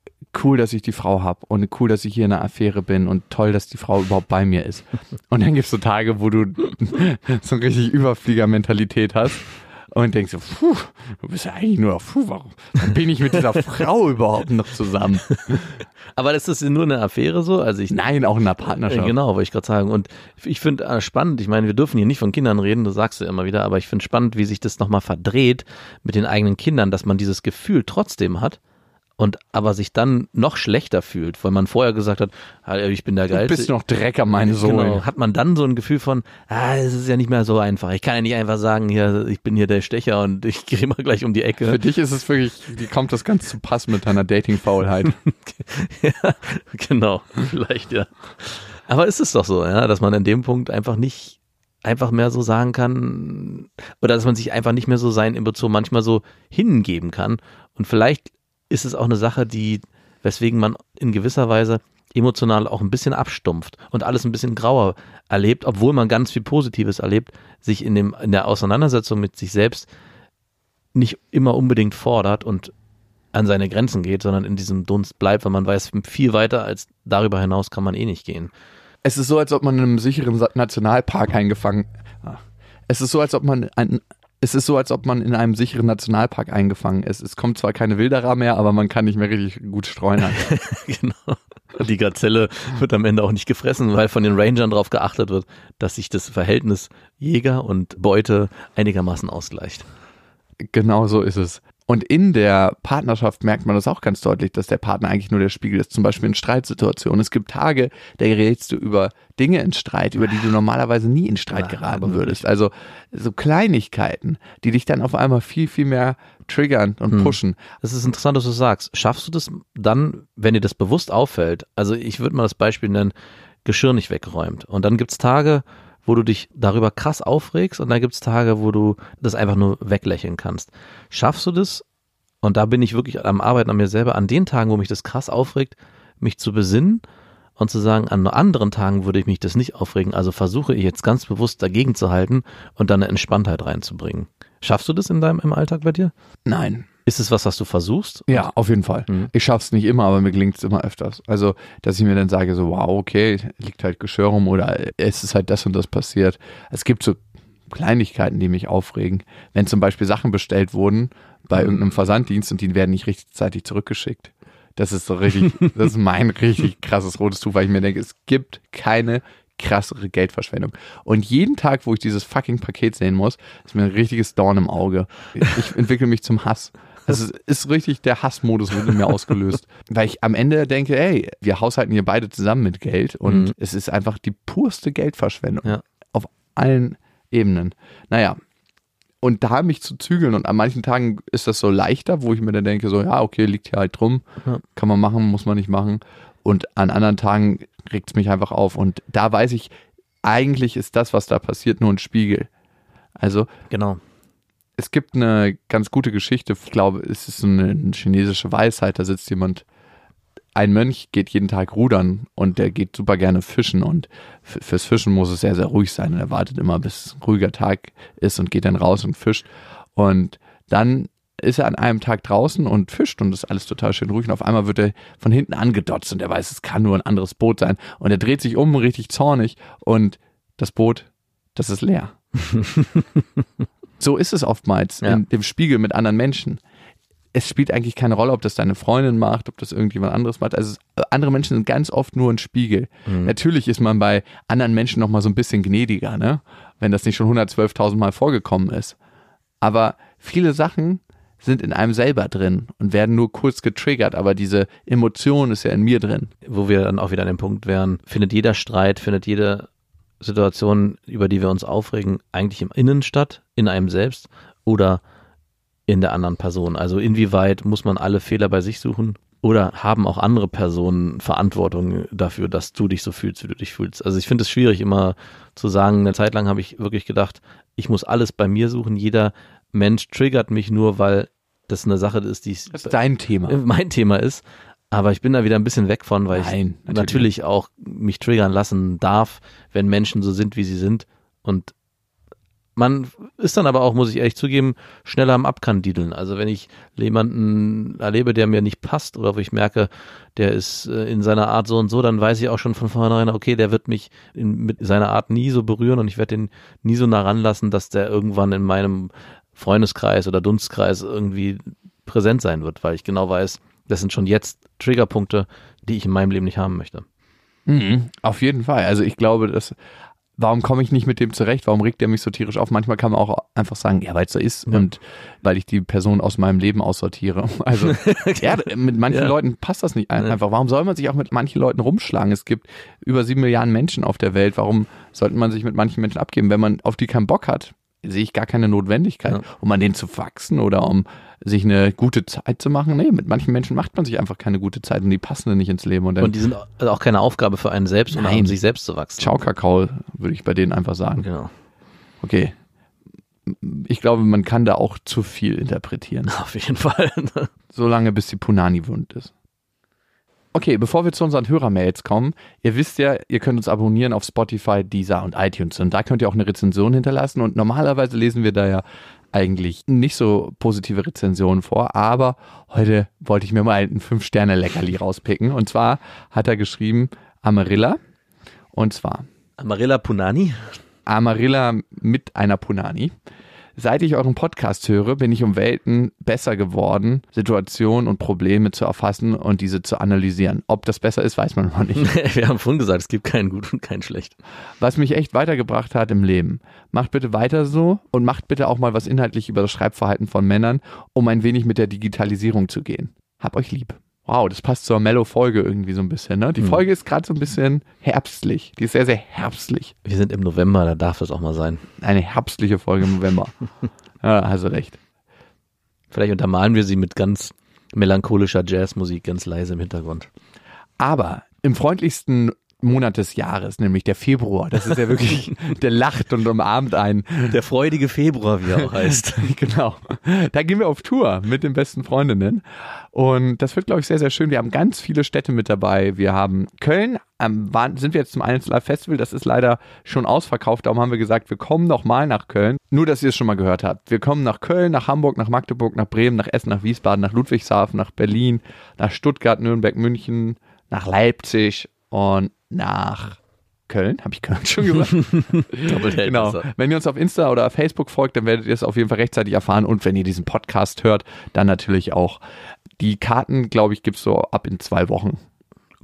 cool, dass ich die Frau habe und cool, dass ich hier in einer Affäre bin und toll, dass die Frau überhaupt bei mir ist. Und dann gibt es so Tage, wo du so eine richtig Überflieger-Mentalität hast und denkst so, puh, du bist ja eigentlich nur, puh, warum, bin ich mit dieser Frau überhaupt noch zusammen? Aber ist das nur eine Affäre so? Also ich Nein, auch in einer Äh, Partnerschaft. Genau, wollte ich gerade sagen. Und ich finde äh, spannend, ich meine, wir dürfen hier nicht von Kindern reden, das sagst du immer wieder, aber ich finde spannend, wie sich das nochmal verdreht mit den eigenen Kindern, dass man dieses Gefühl trotzdem hat und aber sich dann noch schlechter fühlt, weil man vorher gesagt hat, "Ah, ich bin der Du Geilste. bist noch Drecker, meine Sohn. Genau, hat man dann so ein Gefühl von, ah, es ist ja nicht mehr so einfach. Ich kann ja nicht einfach sagen, hier, ich bin hier der Stecher und ich gehe mal gleich um die Für Ecke. dich ist es wirklich, wie kommt das ganz zu Pass mit deiner Dating-Faulheit? ja, genau, vielleicht ja. Aber ist es doch so, ja, dass man in dem Punkt einfach nicht einfach mehr so sagen kann oder dass man sich einfach nicht mehr so sein in Bezug manchmal so hingeben kann und vielleicht ist es auch eine Sache, die weswegen man in gewisser Weise emotional auch ein bisschen abstumpft und alles ein bisschen grauer erlebt, obwohl man ganz viel Positives erlebt, sich in dem in der Auseinandersetzung mit sich selbst nicht immer unbedingt fordert und an seine Grenzen geht, sondern in diesem Dunst bleibt, weil man weiß, viel weiter als darüber hinaus kann man eh nicht gehen. Es ist so, als ob man in einem sicheren Nationalpark eingefangen. Ah. Es ist so, als ob man ein, es ist so, als ob man in einem sicheren Nationalpark eingefangen ist. Es kommt zwar keine Wilderer mehr, aber man kann nicht mehr richtig gut streunern. genau. Und die Gazelle wird am Ende auch nicht gefressen, weil von den Rangern darauf geachtet wird, dass sich das Verhältnis Jäger und Beute einigermaßen ausgleicht. genau so ist es. Und in der Partnerschaft merkt man das auch ganz deutlich, dass der Partner eigentlich nur der Spiegel ist. Zum Beispiel in Streitsituationen. Es gibt Tage, da gerätst du über Dinge in Streit, über die du normalerweise nie in Streit geraten würdest. Also so Kleinigkeiten, die dich dann auf einmal viel, viel mehr triggern und Hm. pushen. Das ist interessant, dass du sagst. Schaffst du das dann, wenn dir das bewusst auffällt? Also ich würde mal das Beispiel nennen, Geschirr nicht weggeräumt. Und dann gibt's Tage, wo du dich darüber krass aufregst und dann gibt's Tage, wo du das einfach nur weglächeln kannst. Schaffst du das? Und da bin ich wirklich am Arbeiten an mir selber, an den Tagen, wo mich das krass aufregt, mich zu besinnen und zu sagen, an anderen Tagen würde ich mich das nicht aufregen. Also versuche ich jetzt ganz bewusst dagegen zu halten und dann eine Entspanntheit reinzubringen. Schaffst du das in deinem im Alltag bei dir? Nein. Ist es was, was du versuchst? Ja, auf jeden Fall. Mhm. Ich schaff's nicht immer, aber mir gelingt's immer öfters. Also, dass ich mir dann sage, so, wow, okay, liegt halt Geschirr rum oder es ist halt das und das passiert. Es gibt so Kleinigkeiten, die mich aufregen. Wenn zum Beispiel Sachen bestellt wurden bei irgendeinem Versanddienst und die werden nicht rechtzeitig zurückgeschickt. Das ist so richtig, das ist mein richtig krasses rotes Tuch, weil ich mir denke, es gibt keine krassere Geldverschwendung. Und jeden Tag, wo ich dieses fucking Paket sehen muss, ist mir ein richtiges Dorn im Auge. Ich entwickle mich zum Hass. Das ist, ist richtig, der Hassmodus wird in mir ausgelöst. Weil ich am Ende denke, ey, wir haushalten hier beide zusammen mit Geld und Mhm. es ist einfach die purste Geldverschwendung. Ja. Auf allen Ebenen. Naja. Und da mich zu zügeln und an manchen Tagen ist das so leichter, wo ich mir dann denke, so, ja, okay, liegt hier halt drum, Ja. kann man machen, muss man nicht machen. Und an anderen Tagen regt es mich einfach auf. Und da weiß ich, eigentlich ist das, was da passiert, nur ein Spiegel. Also Genau. Es gibt eine ganz gute Geschichte, ich glaube, es ist eine, eine chinesische Weisheit, da sitzt jemand, ein Mönch geht jeden Tag rudern und der geht super gerne fischen. Und fürs Fischen muss es sehr, sehr ruhig sein. Und er wartet immer, bis ein ruhiger Tag ist und geht dann raus und fischt. Und dann ist er an einem Tag draußen und fischt und ist alles total schön ruhig. Und auf einmal wird er von hinten angedotzt und er weiß, es kann nur ein anderes Boot sein. Und er dreht sich um, richtig zornig und das Boot, das ist leer. so ist es oftmals Ja. in dem Spiegel mit anderen Menschen. Es spielt eigentlich keine Rolle, ob das deine Freundin macht, ob das irgendjemand anderes macht. Also es, andere Menschen sind ganz oft nur ein Spiegel. Natürlich ist man bei anderen Menschen noch mal so ein bisschen gnädiger, ne? Wenn das nicht schon 112.000 Mal vorgekommen ist. Aber viele Sachen sind in einem selber drin und werden nur kurz getriggert, aber diese Emotion ist ja in mir drin. Wo wir dann auch wieder an dem Punkt wären, findet jeder Streit, findet jede Situation, über die wir uns aufregen, eigentlich im Innen statt, in einem selbst oder in der anderen Person? Also inwieweit muss man alle Fehler bei sich suchen? Oder haben auch andere Personen Verantwortung dafür, dass du dich so fühlst, wie du dich fühlst? Also ich finde es schwierig, immer zu sagen, eine Zeit lang habe ich wirklich gedacht, ich muss alles bei mir suchen. Jeder Mensch triggert mich nur, weil das eine Sache ist, die ich Das ist dein Thema. mein Thema ist. Aber ich bin da wieder ein bisschen weg von, weil Nein, ich natürlich natürlich auch mich triggern lassen darf, wenn Menschen so sind, wie sie sind. Und man ist dann aber auch, muss ich ehrlich zugeben, schneller am Abkandideln. Also wenn ich jemanden erlebe, der mir nicht passt oder wo ich merke, der ist äh, in seiner Art so und so, dann weiß ich auch schon von vornherein, okay, der wird mich in, mit seiner Art nie so berühren und ich werde den nie so nah ranlassen, dass der irgendwann in meinem Freundeskreis oder Dunstkreis irgendwie präsent sein wird, weil ich genau weiß, das sind schon jetzt Triggerpunkte, die ich in meinem Leben nicht haben möchte. Mhm, auf jeden Fall. Also ich glaube, dass warum komme ich nicht mit dem zurecht? Warum regt der mich so tierisch auf? Manchmal kann man auch einfach sagen, ja, weil es so ist Ja. und weil ich die Person aus meinem Leben aussortiere. Also ja, mit manchen Ja. Leuten passt das nicht einfach. Warum soll man sich auch mit manchen Leuten rumschlagen? Es gibt über sieben Milliarden Menschen auf der Welt. Warum sollte man sich mit manchen Menschen abgeben? Wenn man auf die keinen Bock hat, sehe ich gar keine Notwendigkeit, Ja. um an denen zu wachsen oder um sich eine gute Zeit zu machen. Nee, mit manchen Menschen macht man sich einfach keine gute Zeit und die passen dann nicht ins Leben. Und Und die sind also auch keine Aufgabe für einen selbst, um sich selbst zu wachsen. Ciao Kakao, würde ich bei denen einfach sagen. Genau. Okay. Ich glaube, man kann da auch zu viel interpretieren. Auf jeden Fall. Solange bis die Punani wund ist. Okay, bevor wir zu unseren Hörermails kommen, ihr wisst ja, ihr könnt uns abonnieren auf Spotify, Deezer und iTunes. Und da könnt ihr auch eine Rezension hinterlassen. Und normalerweise lesen wir da ja eigentlich nicht so positive Rezensionen vor, aber heute wollte ich mir mal ein 5-Sterne-Leckerli rauspicken. Und zwar hat er geschrieben Amarilla. Und zwar Amarilla Punani. Amarilla mit einer Punani. Seit ich euren Podcast höre, bin ich um Welten besser geworden, Situationen und Probleme zu erfassen und diese zu analysieren. Ob das besser ist, weiß man noch nicht. Wir haben vorhin gesagt, es gibt keinen gut und keinen schlecht. Was mich echt weitergebracht hat im Leben. Macht bitte weiter so und macht bitte auch mal was inhaltlich über das Schreibverhalten von Männern, um ein wenig mit der Digitalisierung zu gehen. Hab euch lieb. Wow, das passt zur Mellow-Folge irgendwie so ein bisschen. Ne? Die Hm. Folge ist gerade so ein bisschen herbstlich. Die ist sehr, sehr herbstlich. Wir sind im November, da darf es auch mal sein. Eine herbstliche Folge im November. ja, hast du recht. Vielleicht untermalen wir sie mit ganz melancholischer Jazzmusik, ganz leise im Hintergrund. Aber im freundlichsten Monat des Jahres, nämlich der Februar. Das ist ja wirklich, der lacht und umarmt einen. Der freudige Februar, wie er auch heißt. genau. Da gehen wir auf Tour mit den besten Freundinnen. Und das wird, glaube ich, sehr, sehr schön. Wir haben ganz viele Städte mit dabei. Wir haben Köln, ähm, waren, sind wir jetzt zum Einzel Festival. Das ist leider schon ausverkauft. Darum haben wir gesagt, wir kommen noch mal nach Köln. Nur, dass ihr es schon mal gehört habt. Wir kommen nach Köln, nach Hamburg, nach Magdeburg, nach Bremen, nach Essen, nach Wiesbaden, nach Ludwigshafen, nach Berlin, nach Stuttgart, Nürnberg, München, nach Leipzig und nach Köln, habe ich Köln schon gesagt? genau. Wenn ihr uns auf Insta oder Facebook folgt, dann werdet ihr es auf jeden Fall rechtzeitig erfahren. Und wenn ihr diesen Podcast hört, dann natürlich auch. Die Karten, glaube ich, gibt es so ab in zwei Wochen.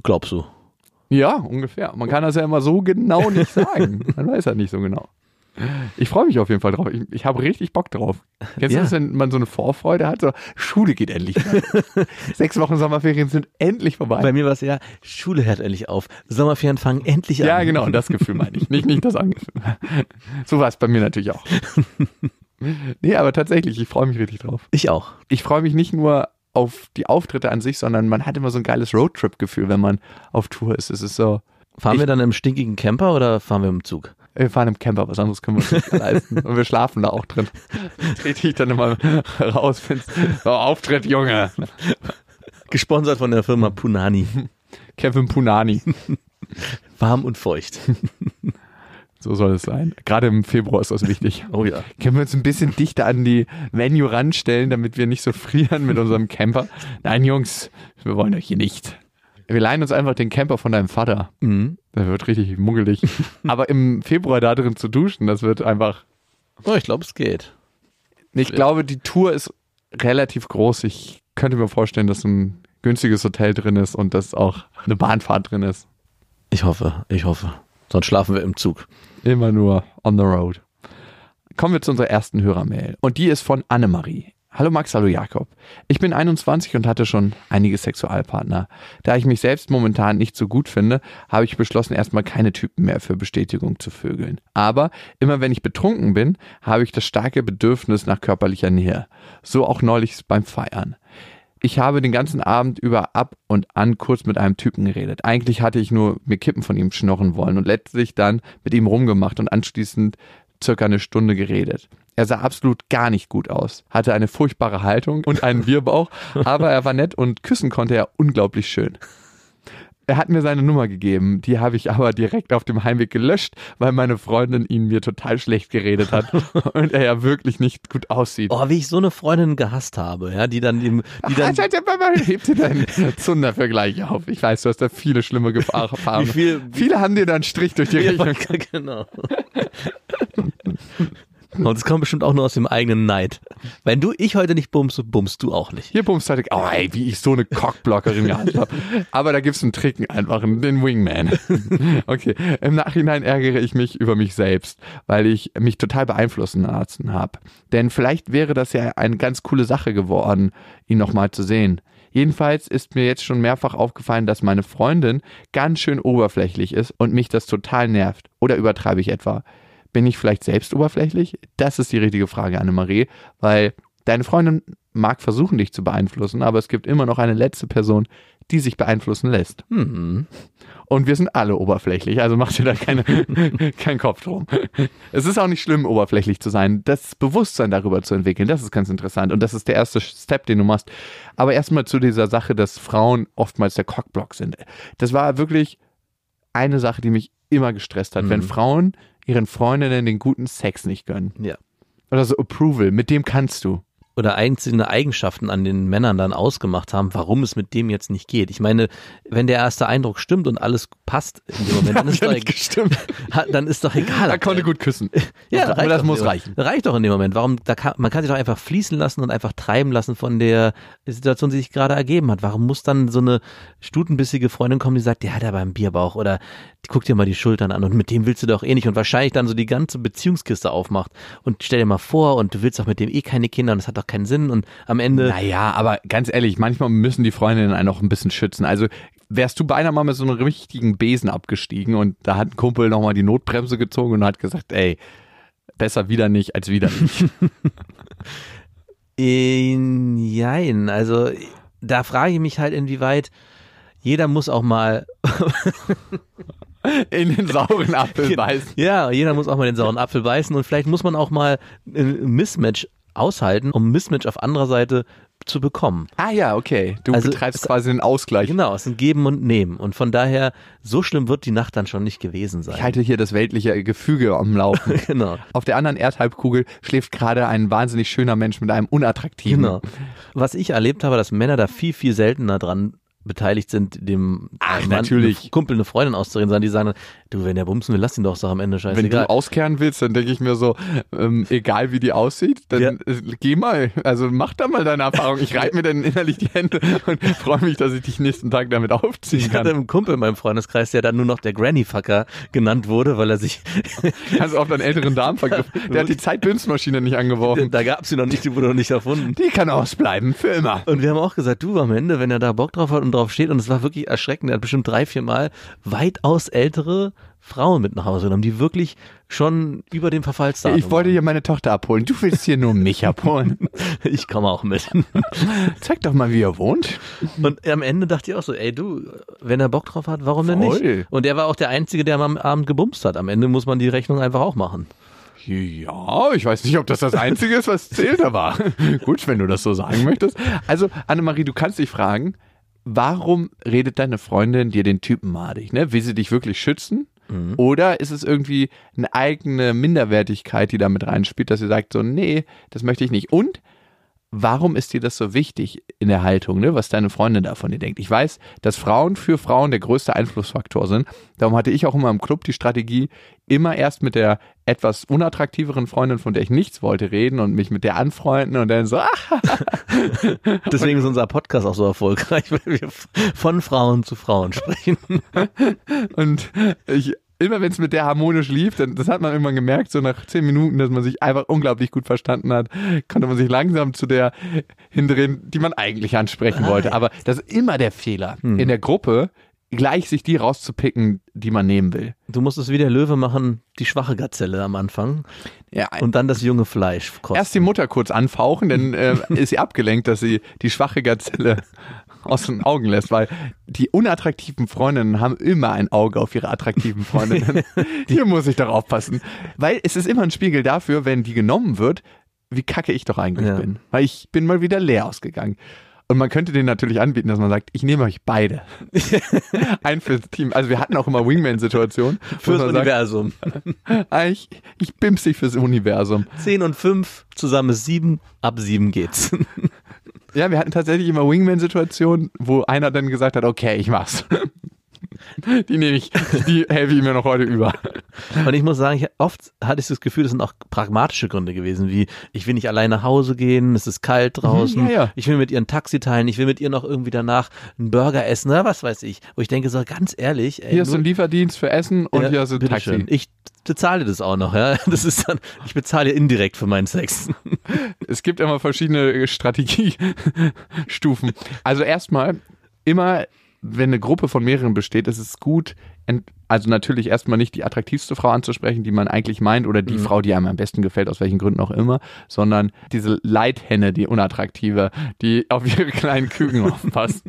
Glaubst du? Ja, ungefähr. Man kann das ja immer so genau nicht sagen. Man weiß ja nicht so genau. Ich freue mich auf jeden Fall drauf. Ich, ich habe richtig Bock drauf. Kennst ja. du das, wenn man so eine Vorfreude hat? So, Schule geht endlich. Sechs Wochen Sommerferien sind endlich vorbei. Bei mir war es ja, Schule hört endlich auf. Sommerferien fangen endlich an. Ja, genau. Das Gefühl meine ich. Nicht, nicht das Angefühl. So war es bei mir natürlich auch. Nee, aber tatsächlich, ich freue mich richtig drauf. Ich auch. Ich freue mich nicht nur auf die Auftritte an sich, sondern man hat immer so ein geiles Roadtrip-Gefühl, wenn man auf Tour ist. Es ist so. Fahren wir dann im stinkigen Camper oder fahren wir im Zug? Wir fahren im Camper, was anderes können wir uns nicht leisten. Und wir schlafen da auch drin. Trete ich dann immer raus, wenn's so Auftritt, Junge. Gesponsert von der Firma Punani. Kevin Punani. Warm und feucht. So soll es sein. Gerade im Februar ist das wichtig. Oh ja. Können wir uns ein bisschen dichter an die Venue ranstellen, damit wir nicht so frieren mit unserem Camper? Nein, Jungs, wir wollen euch hier nicht. Wir leihen uns einfach den Camper von deinem Vater. Mhm. Der wird richtig muggelig. Aber im Februar da drin zu duschen, das wird einfach. Oh, ich glaube, es geht. Ich glaube, die Tour ist relativ groß. Ich könnte mir vorstellen, dass ein günstiges Hotel drin ist und dass auch eine Bahnfahrt drin ist. Ich hoffe, ich hoffe. Sonst schlafen wir im Zug. Immer nur on the road. Kommen wir zu unserer ersten Hörermail. Und die ist von Annemarie. Hallo Max, hallo Jakob. Ich bin 21 und hatte schon einige Sexualpartner. Da ich mich selbst momentan nicht so gut finde, habe ich beschlossen, erstmal keine Typen mehr für Bestätigung zu vögeln. Aber immer wenn ich betrunken bin, habe ich das starke Bedürfnis nach körperlicher Nähe. So auch neulich beim Feiern. Ich habe den ganzen Abend über ab und an kurz mit einem Typen geredet. Eigentlich hatte ich nur mir Kippen von ihm schnorren wollen und letztlich dann mit ihm rumgemacht und anschließend circa eine Stunde geredet. Er sah absolut gar nicht gut aus, hatte eine furchtbare Haltung und einen Bierbauch, aber er war nett und küssen konnte er unglaublich schön. Er hat mir seine Nummer gegeben, die habe ich aber direkt auf dem Heimweg gelöscht, weil meine Freundin ihn mir total schlecht geredet hat und er ja wirklich nicht gut aussieht. Oh, wie ich so eine Freundin gehasst habe, ja, die dann dem, die dann. Halt, halt, heb dir deinen Zundervergleich auf. Ich weiß, du hast da viele schlimme Gefahren. Wie viel, viele haben dir da einen Strich durch die Rechnung. genau. Und es kommt bestimmt auch nur aus dem eigenen Neid. Wenn du ich heute nicht bumst, bumst du auch nicht. Hier bumst halt, oh ey, wie ich so eine Cockblockerin gehabt habe. Aber da gibt's einen Trick einfach, den Wingman. Okay, im Nachhinein ärgere ich mich über mich selbst, weil ich mich total beeinflussen lassen habe. Denn vielleicht wäre das ja eine ganz coole Sache geworden, ihn nochmal zu sehen. Jedenfalls ist mir jetzt schon mehrfach aufgefallen, dass meine Freundin ganz schön oberflächlich ist und mich das total nervt. Oder übertreibe ich etwa? Bin ich vielleicht selbst oberflächlich? Das ist die richtige Frage, Annemarie, weil deine Freundin mag versuchen, dich zu beeinflussen, aber es gibt immer noch eine letzte Person, die sich beeinflussen lässt. Mhm. Und wir sind alle oberflächlich, also mach dir da keine, keinen Kopf drum. Es ist auch nicht schlimm, oberflächlich zu sein. Das Bewusstsein darüber zu entwickeln, das ist ganz interessant. Und das ist der erste Step, den du machst. Aber erstmal zu dieser Sache, dass Frauen oftmals der Cockblock sind. Das war wirklich eine Sache, die mich immer gestresst hat. Mhm. Wenn Frauen ihren Freundinnen den guten Sex nicht gönnen. Ja. Oder so Approval, mit dem kannst du oder einzelne Eigenschaften an den Männern dann ausgemacht haben, warum es mit dem jetzt nicht geht. Ich meine, wenn der erste Eindruck stimmt und alles passt in dem Moment, dann ist, doch, gestimmt. dann ist doch egal. Er konnte gut küssen. ja, das, das muss reichen. Reicht doch in dem Moment. Warum? Da kann, man kann sich doch einfach fließen lassen und einfach treiben lassen von der Situation, die sich gerade ergeben hat. Warum muss dann so eine stutenbissige Freundin kommen, die sagt, der hat aber einen Bierbauch oder guck dir mal die Schultern an und mit dem willst du doch eh nicht und wahrscheinlich dann so die ganze Beziehungskiste aufmacht und stell dir mal vor und du willst doch mit dem eh keine Kinder und das hat doch keinen Sinn und am Ende. Naja, aber ganz ehrlich, manchmal müssen die Freundinnen einen auch ein bisschen schützen. Also wärst du beinahe mal mit so einem richtigen Besen abgestiegen und da hat ein Kumpel nochmal die Notbremse gezogen und hat gesagt, ey, besser wieder nicht als wieder nicht. Nein, also da frage ich mich halt, inwieweit jeder muss auch mal In den sauren Apfel beißen. Ja, jeder muss auch mal den sauren Apfel beißen und vielleicht muss man auch mal ein Mismatch aushalten, um Mismatch auf anderer Seite zu bekommen. Ah ja, okay. Du Also, betreibst es- quasi den Ausgleich. Genau, es ist ein Geben und Nehmen. Und von daher, so schlimm wird die Nacht dann schon nicht gewesen sein. Ich halte hier das weltliche Gefüge am Laufen. genau, Auf der anderen Erdhalbkugel schläft gerade ein wahnsinnig schöner Mensch mit einem unattraktiven. genau. Was ich erlebt habe, dass Männer da viel, viel seltener dran beteiligt sind, dem Ach, Mann, natürlich. Kumpel eine Freundin auszureden, sondern die sagen dann, du, wenn der bumsen will, lass ihn doch, sag am Ende Wenn scheißegal. du auskehren willst, dann denke ich mir so, ähm, egal wie die aussieht, dann Ja. äh, geh mal, also mach da mal deine Erfahrung. Ich reibe mir dann innerlich die Hände und freue mich, dass ich dich nächsten Tag damit aufziehen ich hatte kann. einen Kumpel in meinem Freundeskreis, der dann nur noch der Granny-Fucker genannt wurde, weil er sich, Ganz oft an älteren Damen vergriffen. Der hat die Zeitbünstmaschine nicht angeworfen. da gab's sie noch nicht, die wurde noch nicht erfunden. Die kann ausbleiben, für immer. Und wir haben auch gesagt, du am Ende, wenn er da Bock drauf hat und drauf steht, und es war wirklich erschreckend, er hat bestimmt drei, vier Mal weitaus ältere Frauen mit nach Hause genommen, die wirklich schon über dem Verfallsdatum Ich wollte hier meine Tochter abholen. Du willst hier nur mich abholen. Ich komme auch mit. Zeig doch mal, wie er wohnt. Und am Ende dachte ich auch so, ey du, wenn er Bock drauf hat, warum denn nicht? Und er war auch der Einzige, der am Abend gebumst hat. Am Ende muss man die Rechnung einfach auch machen. Ja, ich weiß nicht, ob das das Einzige ist, was zählt, aber gut, wenn du das so sagen möchtest. Also, Annemarie, du kannst dich fragen, warum redet deine Freundin dir den Typen madig? Ne? Will sie dich wirklich schützen? Oder ist es irgendwie eine eigene Minderwertigkeit, die da mit reinspielt, dass sie sagt so, nee, das möchte ich nicht. Und warum ist dir das so wichtig in der Haltung, ne, was deine Freundin da von dir denkt? Ich weiß, dass Frauen für Frauen der größte Einflussfaktor sind. Darum hatte ich auch immer im Club die Strategie, immer erst mit der etwas unattraktiveren Freundin, von der ich nichts wollte, reden und mich mit der anfreunden und dann so, ach, Deswegen ist unser Podcast auch so erfolgreich, weil wir von Frauen zu Frauen sprechen. und ich, immer wenn es mit der harmonisch lief, dann, das hat man irgendwann gemerkt, so nach zehn Minuten, dass man sich einfach unglaublich gut verstanden hat, konnte man sich langsam zu der hindrehen, die man eigentlich ansprechen wollte. Aber das ist immer der Fehler in der Gruppe, gleich sich die rauszupicken, die man nehmen will. Du musst es wie der Löwe machen, die schwache Gazelle am Anfang Ja, und dann das junge Fleisch kosten. erst die Mutter kurz anfauchen, dann äh, ist sie abgelenkt, dass sie die schwache Gazelle aus den Augen lässt, weil die unattraktiven Freundinnen haben immer ein Auge auf ihre attraktiven Freundinnen. Hier muss ich doch aufpassen, weil es ist immer ein Spiegel dafür, wenn die genommen wird, wie kacke ich doch eigentlich Ja. bin, weil ich bin mal wieder leer ausgegangen. Und man könnte denen natürlich anbieten, dass man sagt, ich nehme euch beide. ein fürs Team. Also wir hatten auch immer Wingman-Situationen. Fürs man sagt, Universum. ah, ich, ich bims dich fürs Universum. 10 und 5, zusammen ist 7, ab 7 geht's. Ja, wir hatten tatsächlich immer Wingman-Situationen, wo einer dann gesagt hat, okay, ich mach's. Die nehme ich, die helfe ich mir noch heute über. Und ich muss sagen, ich, oft hatte ich das Gefühl, das sind auch pragmatische Gründe gewesen, wie ich will nicht allein nach Hause gehen, es ist kalt draußen, Mhm, ja, ja. ich will mit ihr ein Taxi teilen, ich will mit ihr noch irgendwie danach einen Burger essen, oder was weiß ich. Wo ich denke so, ganz ehrlich, ey, Hier ist ein Lieferdienst für Essen und Ja, hier ist ein. Taxi. Ich bezahle das auch noch, ja. Das ist dann, ich bezahle indirekt für meinen Sex. Es gibt immer verschiedene Strategiestufen. Also erstmal, immer wenn eine Gruppe von mehreren besteht, ist es gut, also natürlich erstmal nicht die attraktivste Frau anzusprechen, die man eigentlich meint, oder die Frau, die einem am besten gefällt, aus welchen Gründen auch immer, sondern diese Leithenne, die unattraktive, die auf ihre kleinen Küken aufpasst.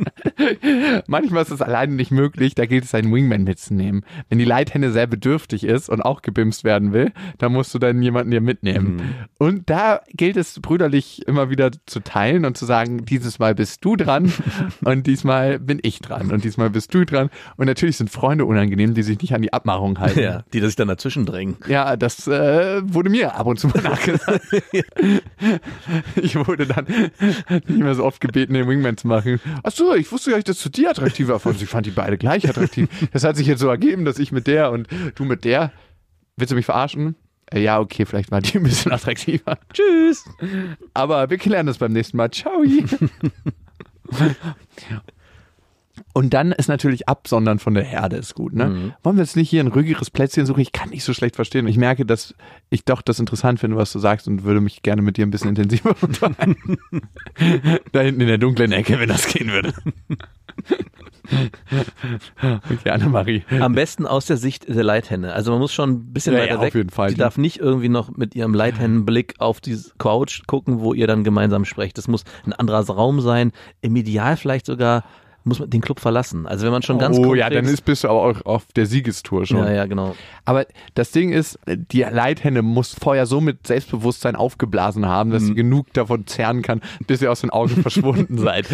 Manchmal ist es alleine nicht möglich, da gilt es, einen Wingman mitzunehmen. Wenn die Leithenne sehr bedürftig ist und auch gebimst werden will, dann musst du dann jemanden dir mitnehmen. Und da gilt es brüderlich immer wieder zu teilen und zu sagen, dieses Mal bist du dran und diesmal bin ich dran und diesmal bist du dran. Und natürlich sind Freunde unangenehm, die sich nicht an die Abmachung halten. ja, die sich dann dazwischen drängen. Ja, das äh, wurde mir ab und zu mal nachgesagt. ich wurde dann nicht mehr so oft gebeten, den Wingman zu machen. Ach so, ich wusste gar nicht, dass du die attraktiver fandst. Ich fand die beide gleich attraktiv. Das hat sich jetzt so ergeben, dass ich mit der und du mit der. Willst du mich verarschen? Äh, Ja, okay, vielleicht war die ein bisschen attraktiver. Tschüss. Aber wir klären das beim nächsten Mal. Ciao. Und dann ist natürlich Absondern von der Herde ist gut. Ne? Wollen wir jetzt nicht hier ein ruhigeres Plätzchen suchen? Ich kann nicht so schlecht verstehen. Ich merke, dass ich doch das interessant finde, was du sagst und würde mich gerne mit dir ein bisschen intensiver unterhalten. da hinten in der dunklen Ecke, wenn das gehen würde. okay, Annemarie. Am besten aus der Sicht der Leithenne. Also man muss schon ein bisschen Ja, weiter ja, weg. auf jeden Fall. Die darf nicht irgendwie noch mit ihrem Leithennenblick auf die Couch gucken, wo ihr dann gemeinsam sprecht. Das muss ein anderer Raum sein. Im Ideal vielleicht sogar muss man den Club verlassen. Also wenn man schon ganz oh ja, dann ist, bist du aber auch auf der Siegestour schon. ja, ja, genau. Aber das Ding ist, die Leithenne muss vorher so mit Selbstbewusstsein aufgeblasen haben, dass Mhm. sie genug davon zerren kann, bis ihr aus den Augen verschwunden seid.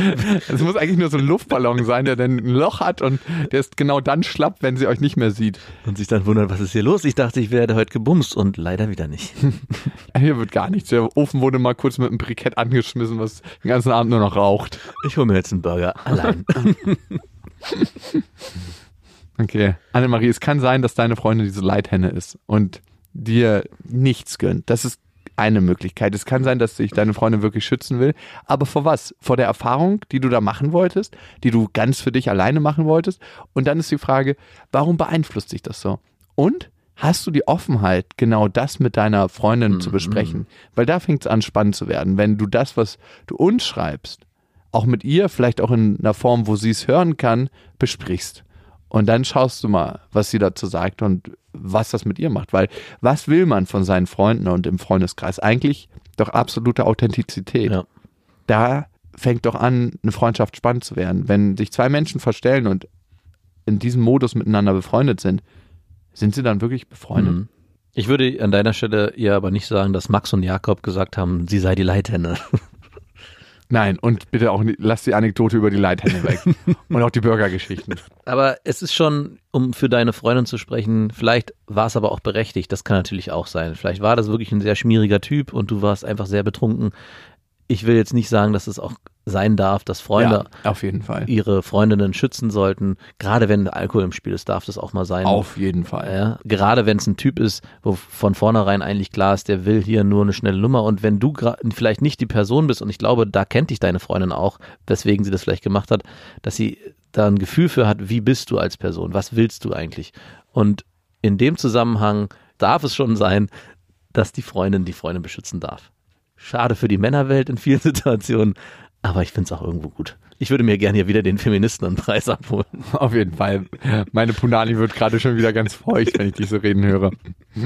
Es muss eigentlich nur so ein Luftballon sein, der dann ein Loch hat und der ist genau dann schlapp, wenn sie euch nicht mehr sieht. Und sich dann wundert, was ist hier los? Ich dachte, ich werde heute gebumst und leider wieder nicht. Hier wird gar nichts. Der Ofen wurde mal kurz mit einem Brikett angeschmissen, was den ganzen Abend nur noch raucht. Ich hole mir jetzt einen Burger allein. Okay. Annemarie, es kann sein, dass deine Freundin diese Leithenne ist und dir nichts gönnt. Das ist eine Möglichkeit. Es kann sein, dass sich deine Freundin wirklich schützen will. Aber vor was? Vor der Erfahrung, die du da machen wolltest, die du ganz für dich alleine machen wolltest. Und dann ist die Frage, warum beeinflusst dich das so? Und hast du die Offenheit, genau das mit deiner Freundin zu besprechen? Weil da fängt es an, spannend zu werden. Wenn du das, was du uns schreibst, auch mit ihr, vielleicht auch in einer Form, wo sie es hören kann, besprichst. Und dann schaust du mal, was sie dazu sagt und was das mit ihr macht. Weil was will man von seinen Freunden und im Freundeskreis? Eigentlich doch absolute Authentizität. Ja. Da fängt doch an, eine Freundschaft spannend zu werden. Wenn sich zwei Menschen verstellen und in diesem Modus miteinander befreundet sind, sind sie dann wirklich befreundet? Mhm. Ich würde an deiner Stelle ihr aber nicht sagen, dass Max und Jakob gesagt haben, sie sei die Leithenne. Nein, und bitte auch, nicht- lass die Anekdote über die Leithände weg. und auch die Burgergeschichten. Aber es ist schon, um für deine Freundin zu sprechen, vielleicht war es aber auch berechtigt. Das kann natürlich auch sein. Vielleicht war das wirklich ein sehr schmieriger Typ und du warst einfach sehr betrunken. Ich will jetzt nicht sagen, dass es auch sein darf, dass Freunde Ja, auf jeden Fall. ihre Freundinnen schützen sollten. Gerade wenn Alkohol im Spiel ist, darf das auch mal sein. Auf jeden Fall. Ja, gerade wenn es ein Typ ist, wo von vornherein eigentlich klar ist, der will hier nur eine schnelle Nummer und wenn du vielleicht nicht die Person bist und ich glaube, da kennt dich deine Freundin auch, weswegen sie das vielleicht gemacht hat, dass sie da ein Gefühl für hat, wie bist du als Person, was willst du eigentlich? Und in dem Zusammenhang darf es schon sein, dass die Freundin die Freundin beschützen darf. Schade für die Männerwelt in vielen Situationen, aber ich finde es auch irgendwo gut. Ich würde mir gerne hier wieder den Feministenpreis abholen. Auf jeden Fall. Meine Punani wird gerade schon wieder ganz feucht, wenn ich dich so reden höre.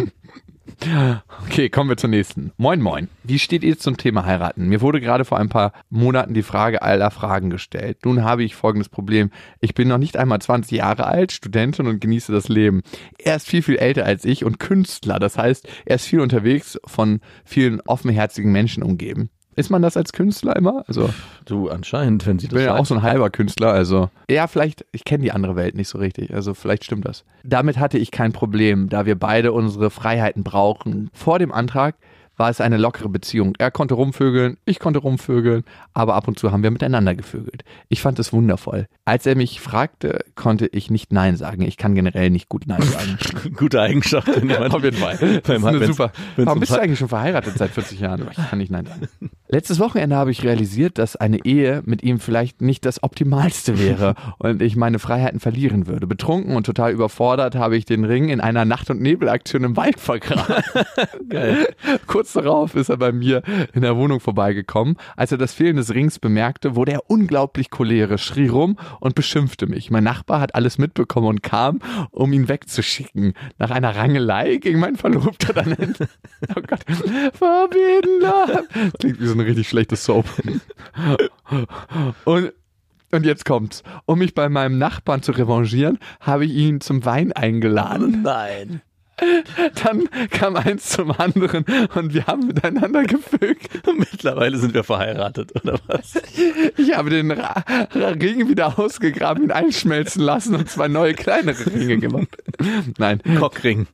Okay, kommen wir zur nächsten. Moin, moin. Wie steht ihr zum Thema heiraten? Mir wurde gerade vor ein paar Monaten die Frage aller Fragen gestellt. Nun habe ich folgendes Problem. Ich bin noch nicht einmal 20 Jahre alt, Studentin und genieße das Leben. Er ist viel, viel älter als ich und Künstler. Das heißt, er ist viel unterwegs, von vielen offenherzigen Menschen umgeben. Ist man das als Künstler immer? Also Du anscheinend, wenn sie ich das bin ja auch so ein halber Künstler, also. Ja, vielleicht, ich kenne die andere Welt nicht so richtig, also vielleicht stimmt das. Damit hatte ich kein Problem, da wir beide unsere Freiheiten brauchen. Vor dem Antrag war es eine lockere Beziehung. Er konnte rumvögeln, ich konnte rumvögeln, aber ab und zu haben wir miteinander gevögelt. Ich fand es wundervoll. Als er mich fragte, konnte ich nicht Nein sagen. Ich kann generell nicht gut Nein sagen. Gute Eigenschaft. Auf jeden Fall. Beim- super. wenn's Warum um bist du eigentlich schon verheiratet seit 40 Jahren? Ich kann nicht Nein sagen. Letztes Wochenende habe ich realisiert, dass eine Ehe mit ihm vielleicht nicht das Optimalste wäre und ich meine Freiheiten verlieren würde. Betrunken und total überfordert habe ich den Ring in einer Nacht- und Nebelaktion im Wald vergraben. Kurz darauf ist er bei mir in der Wohnung vorbeigekommen. Als er das Fehlen des Rings bemerkte, wurde er unglaublich cholerisch, schrie rum und beschimpfte mich. Mein Nachbar hat alles mitbekommen und kam, um ihn wegzuschicken. Nach einer Rangelei ging mein Verlobter dann hin. Oh Gott. Love. Klingt wie so eine richtig schlechte Soap. Und und jetzt kommt's. Um mich bei meinem Nachbarn zu revanchieren, habe ich ihn zum Wein eingeladen. Nein. Dann kam eins zum anderen und wir haben miteinander gevögelt. Mittlerweile sind wir verheiratet, oder was? Ich habe den Ra Ra Ring wieder ausgegraben, ihn einschmelzen lassen und zwei neue kleinere Ringe gemacht. Nein, Cockring.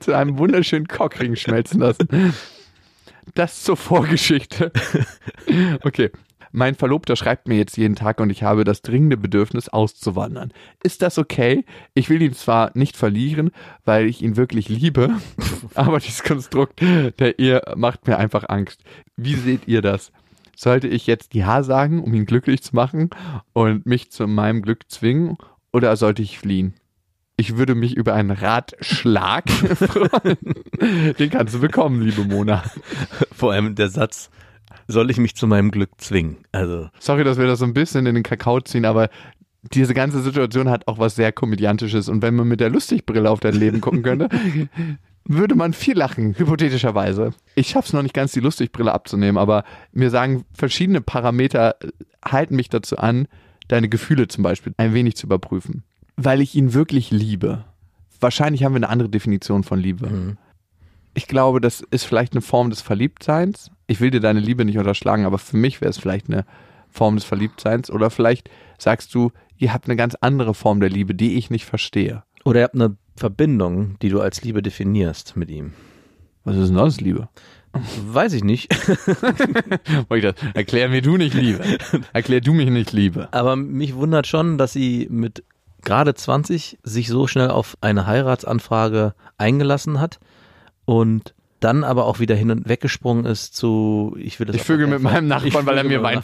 zu einem wunderschönen Cockring schmelzen lassen. Das zur Vorgeschichte. Okay. Mein Verlobter schreibt mir jetzt jeden Tag und ich habe das dringende Bedürfnis auszuwandern. Ist das okay? Ich will ihn zwar nicht verlieren, weil ich ihn wirklich liebe, aber dieses Konstrukt der Ehe macht mir einfach Angst. Wie seht ihr das? Sollte ich jetzt Ja sagen, um ihn glücklich zu machen und mich zu meinem Glück zwingen oder sollte ich fliehen? Ich würde mich über einen Ratschlag freuen. Den kannst du bekommen, liebe Mona. Vor allem der Satz, soll ich mich zu meinem Glück zwingen? Also, Sorry, dass wir das so ein bisschen in den Kakao ziehen, aber diese ganze Situation hat auch was sehr Komödiantisches. Und wenn man mit der Lustigbrille auf dein Leben gucken könnte, würde man viel lachen, hypothetischerweise. Ich schaff's noch nicht ganz, die Lustigbrille abzunehmen, aber mir sagen verschiedene Parameter halten mich dazu an, deine Gefühle zum Beispiel ein wenig zu überprüfen. Weil ich ihn wirklich liebe. Wahrscheinlich haben wir eine andere Definition von Liebe. Mhm. Ich glaube, das ist vielleicht eine Form des Verliebtseins. Ich will dir deine Liebe nicht unterschlagen, aber für mich wäre es vielleicht eine Form des Verliebtseins. Oder vielleicht sagst du, ihr habt eine ganz andere Form der Liebe, die ich nicht verstehe. Oder ihr habt eine Verbindung, die du als Liebe definierst mit ihm. Was ist denn sonst Liebe? Weiß ich nicht. Das- Erklär mir du nicht Liebe. Erklär du mich nicht Liebe. Aber mich wundert schon, dass sie mit gerade 20 sich so schnell auf eine Heiratsanfrage eingelassen hat und dann aber auch wieder hin und weggesprungen ist zu, ich will das Ich keinen mit meinem Nachbarn, weil er mir Wein.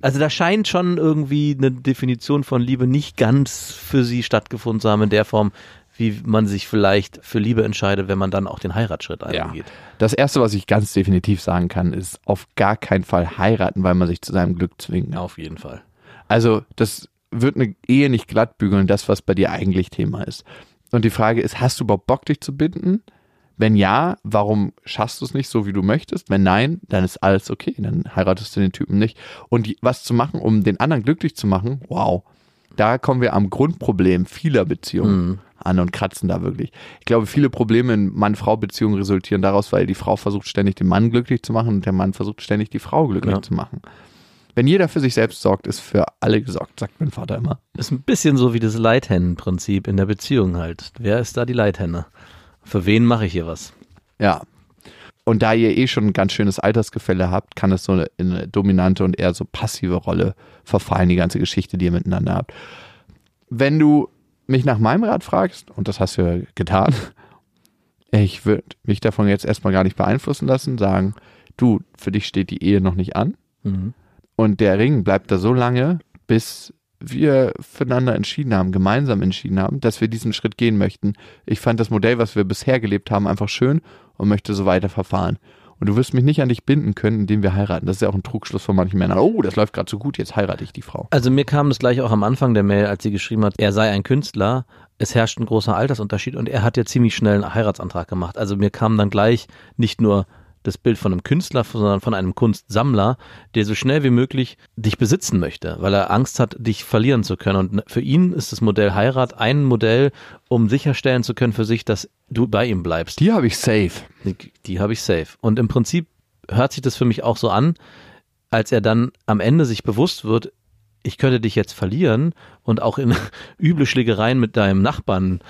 Also da scheint schon irgendwie eine Definition von Liebe nicht ganz für sie stattgefunden zu haben in der Form, wie man sich vielleicht für Liebe entscheidet, wenn man dann auch den Heiratsschritt Ja. eingeht. Das erste, was ich ganz definitiv sagen kann, ist auf gar keinen Fall heiraten, weil man sich zu seinem Glück zwingt. Auf jeden Fall. Also, das wird eine Ehe nicht glatt bügeln, das, was bei dir eigentlich Thema ist. Und die Frage ist, hast du überhaupt Bock, dich zu binden? Wenn ja, warum schaffst du es nicht so, wie du möchtest? Wenn nein, dann ist alles okay. Dann heiratest du den Typen nicht. Und die, was zu machen, um den anderen glücklich zu machen, wow. Da kommen wir am Grundproblem vieler Beziehungen an und kratzen da wirklich. Ich glaube, viele Probleme in Mann-Frau-Beziehungen resultieren daraus, weil die Frau versucht ständig den Mann glücklich zu machen und der Mann versucht ständig die Frau glücklich Ja. zu machen. Wenn jeder für sich selbst sorgt, ist für alle gesorgt, sagt mein Vater immer. Ist ein bisschen so wie das Leithennenprinzip in der Beziehung halt. Wer ist da die Leithenne? Für wen mache ich hier was? Ja. Und da ihr eh schon ein ganz schönes Altersgefälle habt, kann es so eine, in eine dominante und eher so passive Rolle verfallen, die ganze Geschichte, die ihr miteinander habt. Wenn du mich nach meinem Rat fragst, und das hast du ja getan, ich würde mich davon jetzt erstmal gar nicht beeinflussen lassen, sagen, du, für dich steht die Ehe noch nicht an. Mhm. Und der Ring bleibt da so lange, bis wir füreinander entschieden haben, gemeinsam entschieden haben, dass wir diesen Schritt gehen möchten. Ich fand das Modell, was wir bisher gelebt haben, einfach schön und möchte so weiter verfahren. Und du wirst mich nicht an dich binden können, indem wir heiraten. Das ist ja auch ein Trugschluss von manchen Männern. Oh, das läuft gerade so gut, jetzt heirate ich die Frau. Also mir kam das gleich auch am Anfang der Mail, als sie geschrieben hat, er sei ein Künstler, es herrscht ein großer Altersunterschied und er hat ja ziemlich schnell einen Heiratsantrag gemacht. Also mir kam dann gleich nicht nur das Bild von einem Künstler, sondern von einem Kunstsammler, der so schnell wie möglich dich besitzen möchte, weil er Angst hat, dich verlieren zu können. Und für ihn ist das Modell Heirat ein Modell, um sicherstellen zu können für sich, dass du bei ihm bleibst. Die habe ich safe. Die, die habe ich safe. Und im Prinzip hört sich das für mich auch so an, als er dann am Ende sich bewusst wird, ich könnte dich jetzt verlieren und auch in üble Schlägereien mit deinem Nachbarn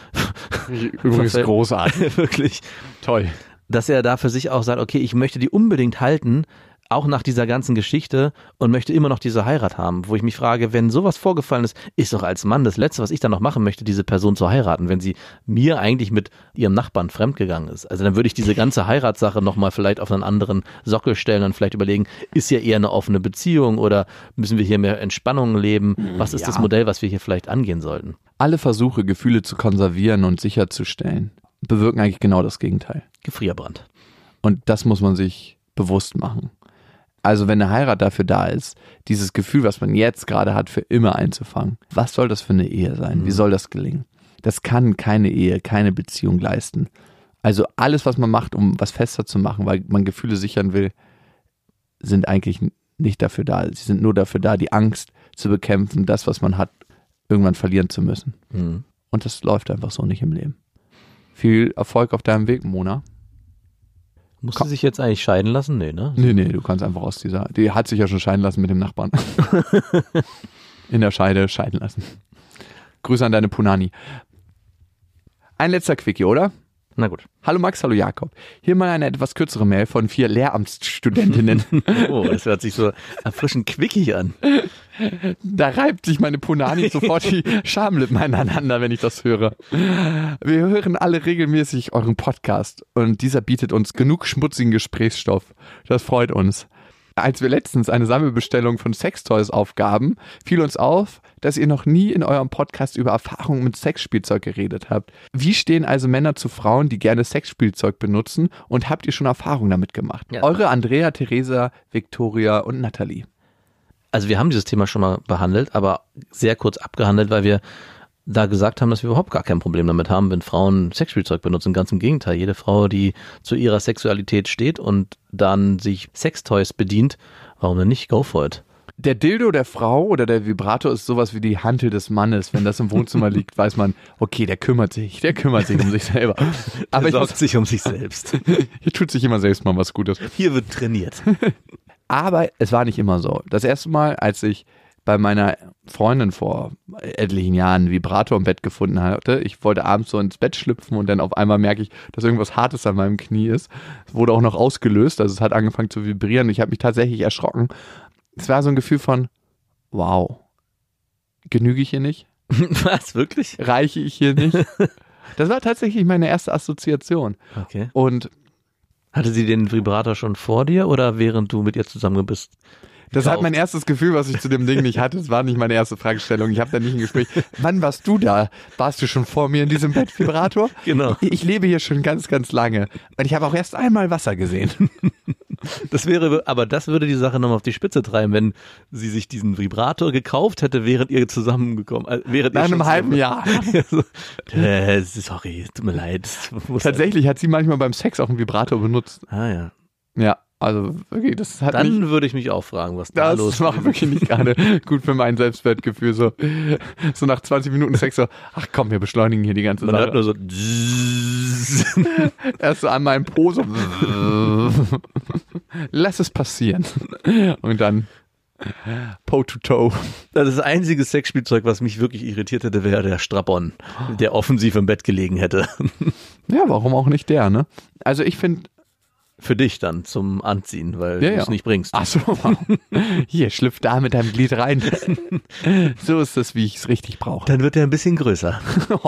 Übrigens großartig. wirklich, Toll. Dass er da für sich auch sagt, okay, ich möchte die unbedingt halten, auch nach dieser ganzen Geschichte und möchte immer noch diese Heirat haben, wo ich mich frage, wenn sowas vorgefallen ist, ist doch als Mann das Letzte, was ich dann noch machen möchte, diese Person zu heiraten, wenn sie mir eigentlich mit ihrem Nachbarn fremdgegangen ist. Also dann würde ich diese ganze Heiratssache nochmal vielleicht auf einen anderen Sockel stellen und vielleicht überlegen, ist ja eher eine offene Beziehung oder müssen wir hier mehr Entspannung leben? Was ist Ja. das Modell, was wir hier vielleicht angehen sollten? Alle Versuche, Gefühle zu konservieren und sicherzustellen, bewirken eigentlich genau das Gegenteil. Gefrierbrand. Und das muss man sich bewusst machen. Also wenn eine Heirat dafür da ist, dieses Gefühl, was man jetzt gerade hat, für immer einzufangen, was soll das für eine Ehe sein? Wie soll das gelingen? Das kann keine Ehe, keine Beziehung leisten. Also alles, was man macht, um was fester zu machen, weil man Gefühle sichern will, sind eigentlich nicht dafür da. Sie sind nur dafür da, die Angst zu bekämpfen, das, was man hat, irgendwann verlieren zu müssen. Mhm. Und das läuft einfach so nicht im Leben. Viel Erfolg auf deinem Weg, Mona. Muss sie sich jetzt eigentlich scheiden lassen? Nee, ne? Nee, nee, du kannst einfach aus dieser. Die hat sich ja schon scheiden lassen mit dem Nachbarn. In der Scheide scheiden lassen. Grüße an deine Punani. Ein letzter Quickie, oder? Na gut. Hallo Max, hallo Jakob. Hier mal eine etwas kürzere Mail von vier Lehramtsstudentinnen. Oh, das hört sich so erfrischend quickig an. da reibt sich meine Punani sofort die Schamlippen aneinander, wenn ich das höre. Wir hören alle regelmäßig euren Podcast und dieser bietet uns genug schmutzigen Gesprächsstoff. Das freut uns. Als wir letztens eine Sammelbestellung von Sextoys aufgaben, fiel uns auf, dass ihr noch nie in eurem Podcast über Erfahrungen mit Sexspielzeug geredet habt. Wie stehen also Männer zu Frauen, die gerne Sexspielzeug benutzen und habt ihr schon Erfahrungen damit gemacht? Ja. Eure Andrea, Theresa, Victoria und Nathalie. Also wir haben dieses Thema schon mal behandelt, aber sehr kurz abgehandelt, weil wir da gesagt haben, dass wir überhaupt gar kein Problem damit haben, wenn Frauen Sexspielzeug benutzen. Ganz im Gegenteil. Jede Frau, die zu ihrer Sexualität steht und dann sich Sextoys bedient, warum denn nicht? Go for it. der Dildo der Frau oder der Vibrator ist sowas wie die Hantel des Mannes. Wenn das im Wohnzimmer liegt, weiß man, okay, der kümmert sich, der kümmert sich um sich selber. Aber ich sorgt muss, sich um sich selbst. hier tut sich immer selbst mal was Gutes. Hier wird trainiert. Aber es war nicht immer so. Das erste Mal, als ich bei meiner Freundin vor etlichen Jahren einen Vibrator im Bett gefunden hatte, ich wollte abends so ins Bett schlüpfen und dann auf einmal merke ich, dass irgendwas Hartes an meinem Knie ist. Es wurde auch noch ausgelöst, also es hat angefangen zu vibrieren. Ich habe mich tatsächlich erschrocken. Es war so ein Gefühl von, wow, genüge ich hier nicht? Was, wirklich? Reiche ich hier nicht? Das war tatsächlich meine erste Assoziation. Okay. Und Hatte sie den Vibrator schon vor dir oder während du mit ihr zusammen bist? Das hat gekauft? mein erstes Gefühl, was ich zu dem Ding nicht hatte. Das war nicht meine erste Fragestellung. Ich habe da nicht ein Gespräch. Wann warst du da? Warst du schon vor mir in diesem Bettvibrator? Genau. Ich lebe hier schon ganz, ganz lange. Und ich habe auch erst einmal Wasser gesehen. Das wäre, aber das würde die Sache nochmal auf die Spitze treiben, wenn sie sich diesen Vibrator gekauft hätte, während ihr zusammengekommen, äh, während Nach einem halben Jahr. zusammen- äh, sorry, tut mir leid. Tatsächlich hat sie manchmal beim Sex auch einen Vibrator benutzt. Ah ja. Ja, also wirklich, das hat Dann nicht, würde ich mich auch fragen, was da das los war wirklich nicht gerade gut für mein Selbstwertgefühl. So, so nach 20 Minuten Sex so, ach komm, wir beschleunigen hier die ganze Man hört Sache. nur so. Erst so an meinem Po so, lass es passieren. Und dann Po to toe. Das ist das einzige Sexspielzeug, was mich wirklich irritiert hätte, wäre der Strapon, der offensiv im Bett gelegen hätte. Ja, warum auch nicht der, ne? Also ich finde, Für dich dann zum Anziehen, weil Ja, du ja. es nicht bringst. ach so, hier, schlüpf da mit deinem Glied rein. So ist das, wie ich es richtig brauche. Dann wird er ein bisschen größer.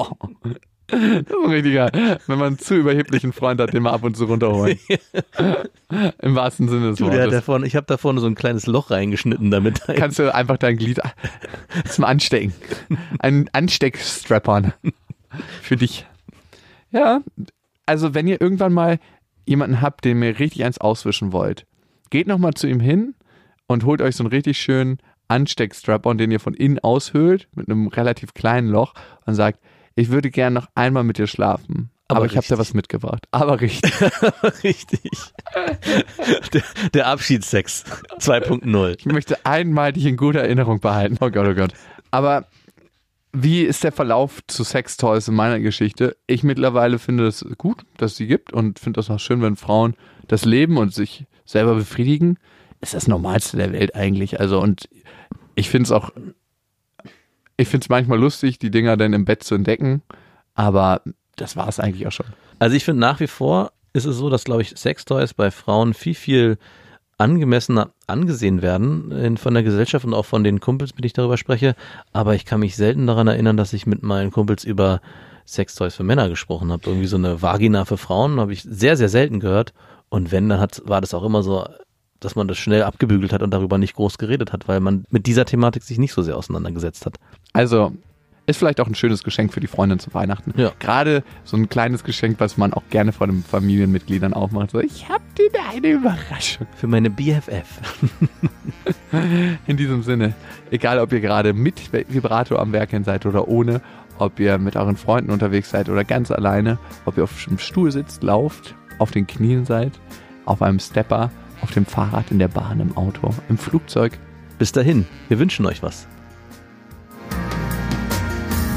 Richtiger, wenn man einen zu überheblichen Freund hat, den man ab und zu runterholen. Im wahrsten Sinne des Du, Wortes. vorne, ich habe da vorne so ein kleines Loch reingeschnitten, damit Kannst du einfach dein Glied zum Anstecken. Ein Ansteckstrap-on. Für dich. Ja, also wenn ihr irgendwann mal jemanden habt, den ihr richtig eins auswischen wollt, geht nochmal zu ihm hin und holt euch so einen richtig schönen Ansteckstrap-on, den ihr von innen aushöhlt, mit einem relativ kleinen Loch und sagt, ich würde gern noch einmal mit dir schlafen. Aber, Aber ich habe da was mitgebracht. Aber richtig. richtig. Der, der Abschiedssex 2.0. Ich möchte einmal dich in guter Erinnerung behalten. Oh Gott, oh Gott. Aber wie ist der Verlauf zu Sextoys in meiner Geschichte? Ich mittlerweile finde es gut, dass es sie gibt und finde das auch schön, wenn Frauen das leben und sich selber befriedigen. Ist das Normalste der Welt eigentlich. Also und ich finde es auch, ich finde es manchmal lustig, die Dinger dann im Bett zu entdecken, aber das war es eigentlich auch schon. Also ich finde nach wie vor ist es so, dass glaube ich Sextoys bei Frauen viel viel angemessener angesehen werden in, von der Gesellschaft und auch von den Kumpels, mit denen ich darüber spreche. Aber ich kann mich selten daran erinnern, dass ich mit meinen Kumpels über Sextoys für Männer gesprochen habe. Irgendwie so eine Vagina für Frauen habe ich sehr, sehr selten gehört. Und wenn, dann hat, war das auch immer so, dass man das schnell abgebügelt hat und darüber nicht groß geredet hat, weil man mit dieser Thematik sich nicht so sehr auseinandergesetzt hat. Also ist vielleicht auch ein schönes Geschenk für die Freundin zu Weihnachten. Ja. Gerade so ein kleines Geschenk, was man auch gerne von den Familienmitgliedern aufmacht. So, ich hab dir eine Überraschung. Für meine BFF. In diesem Sinne, egal ob ihr gerade mit Vibrator am Werkeln seid oder ohne, ob ihr mit euren Freunden unterwegs seid oder ganz alleine, ob ihr auf dem Stuhl sitzt, lauft, auf den Knien seid, auf einem Stepper, auf dem Fahrrad, in der Bahn, im Auto, im Flugzeug. Bis dahin, wir wünschen euch was.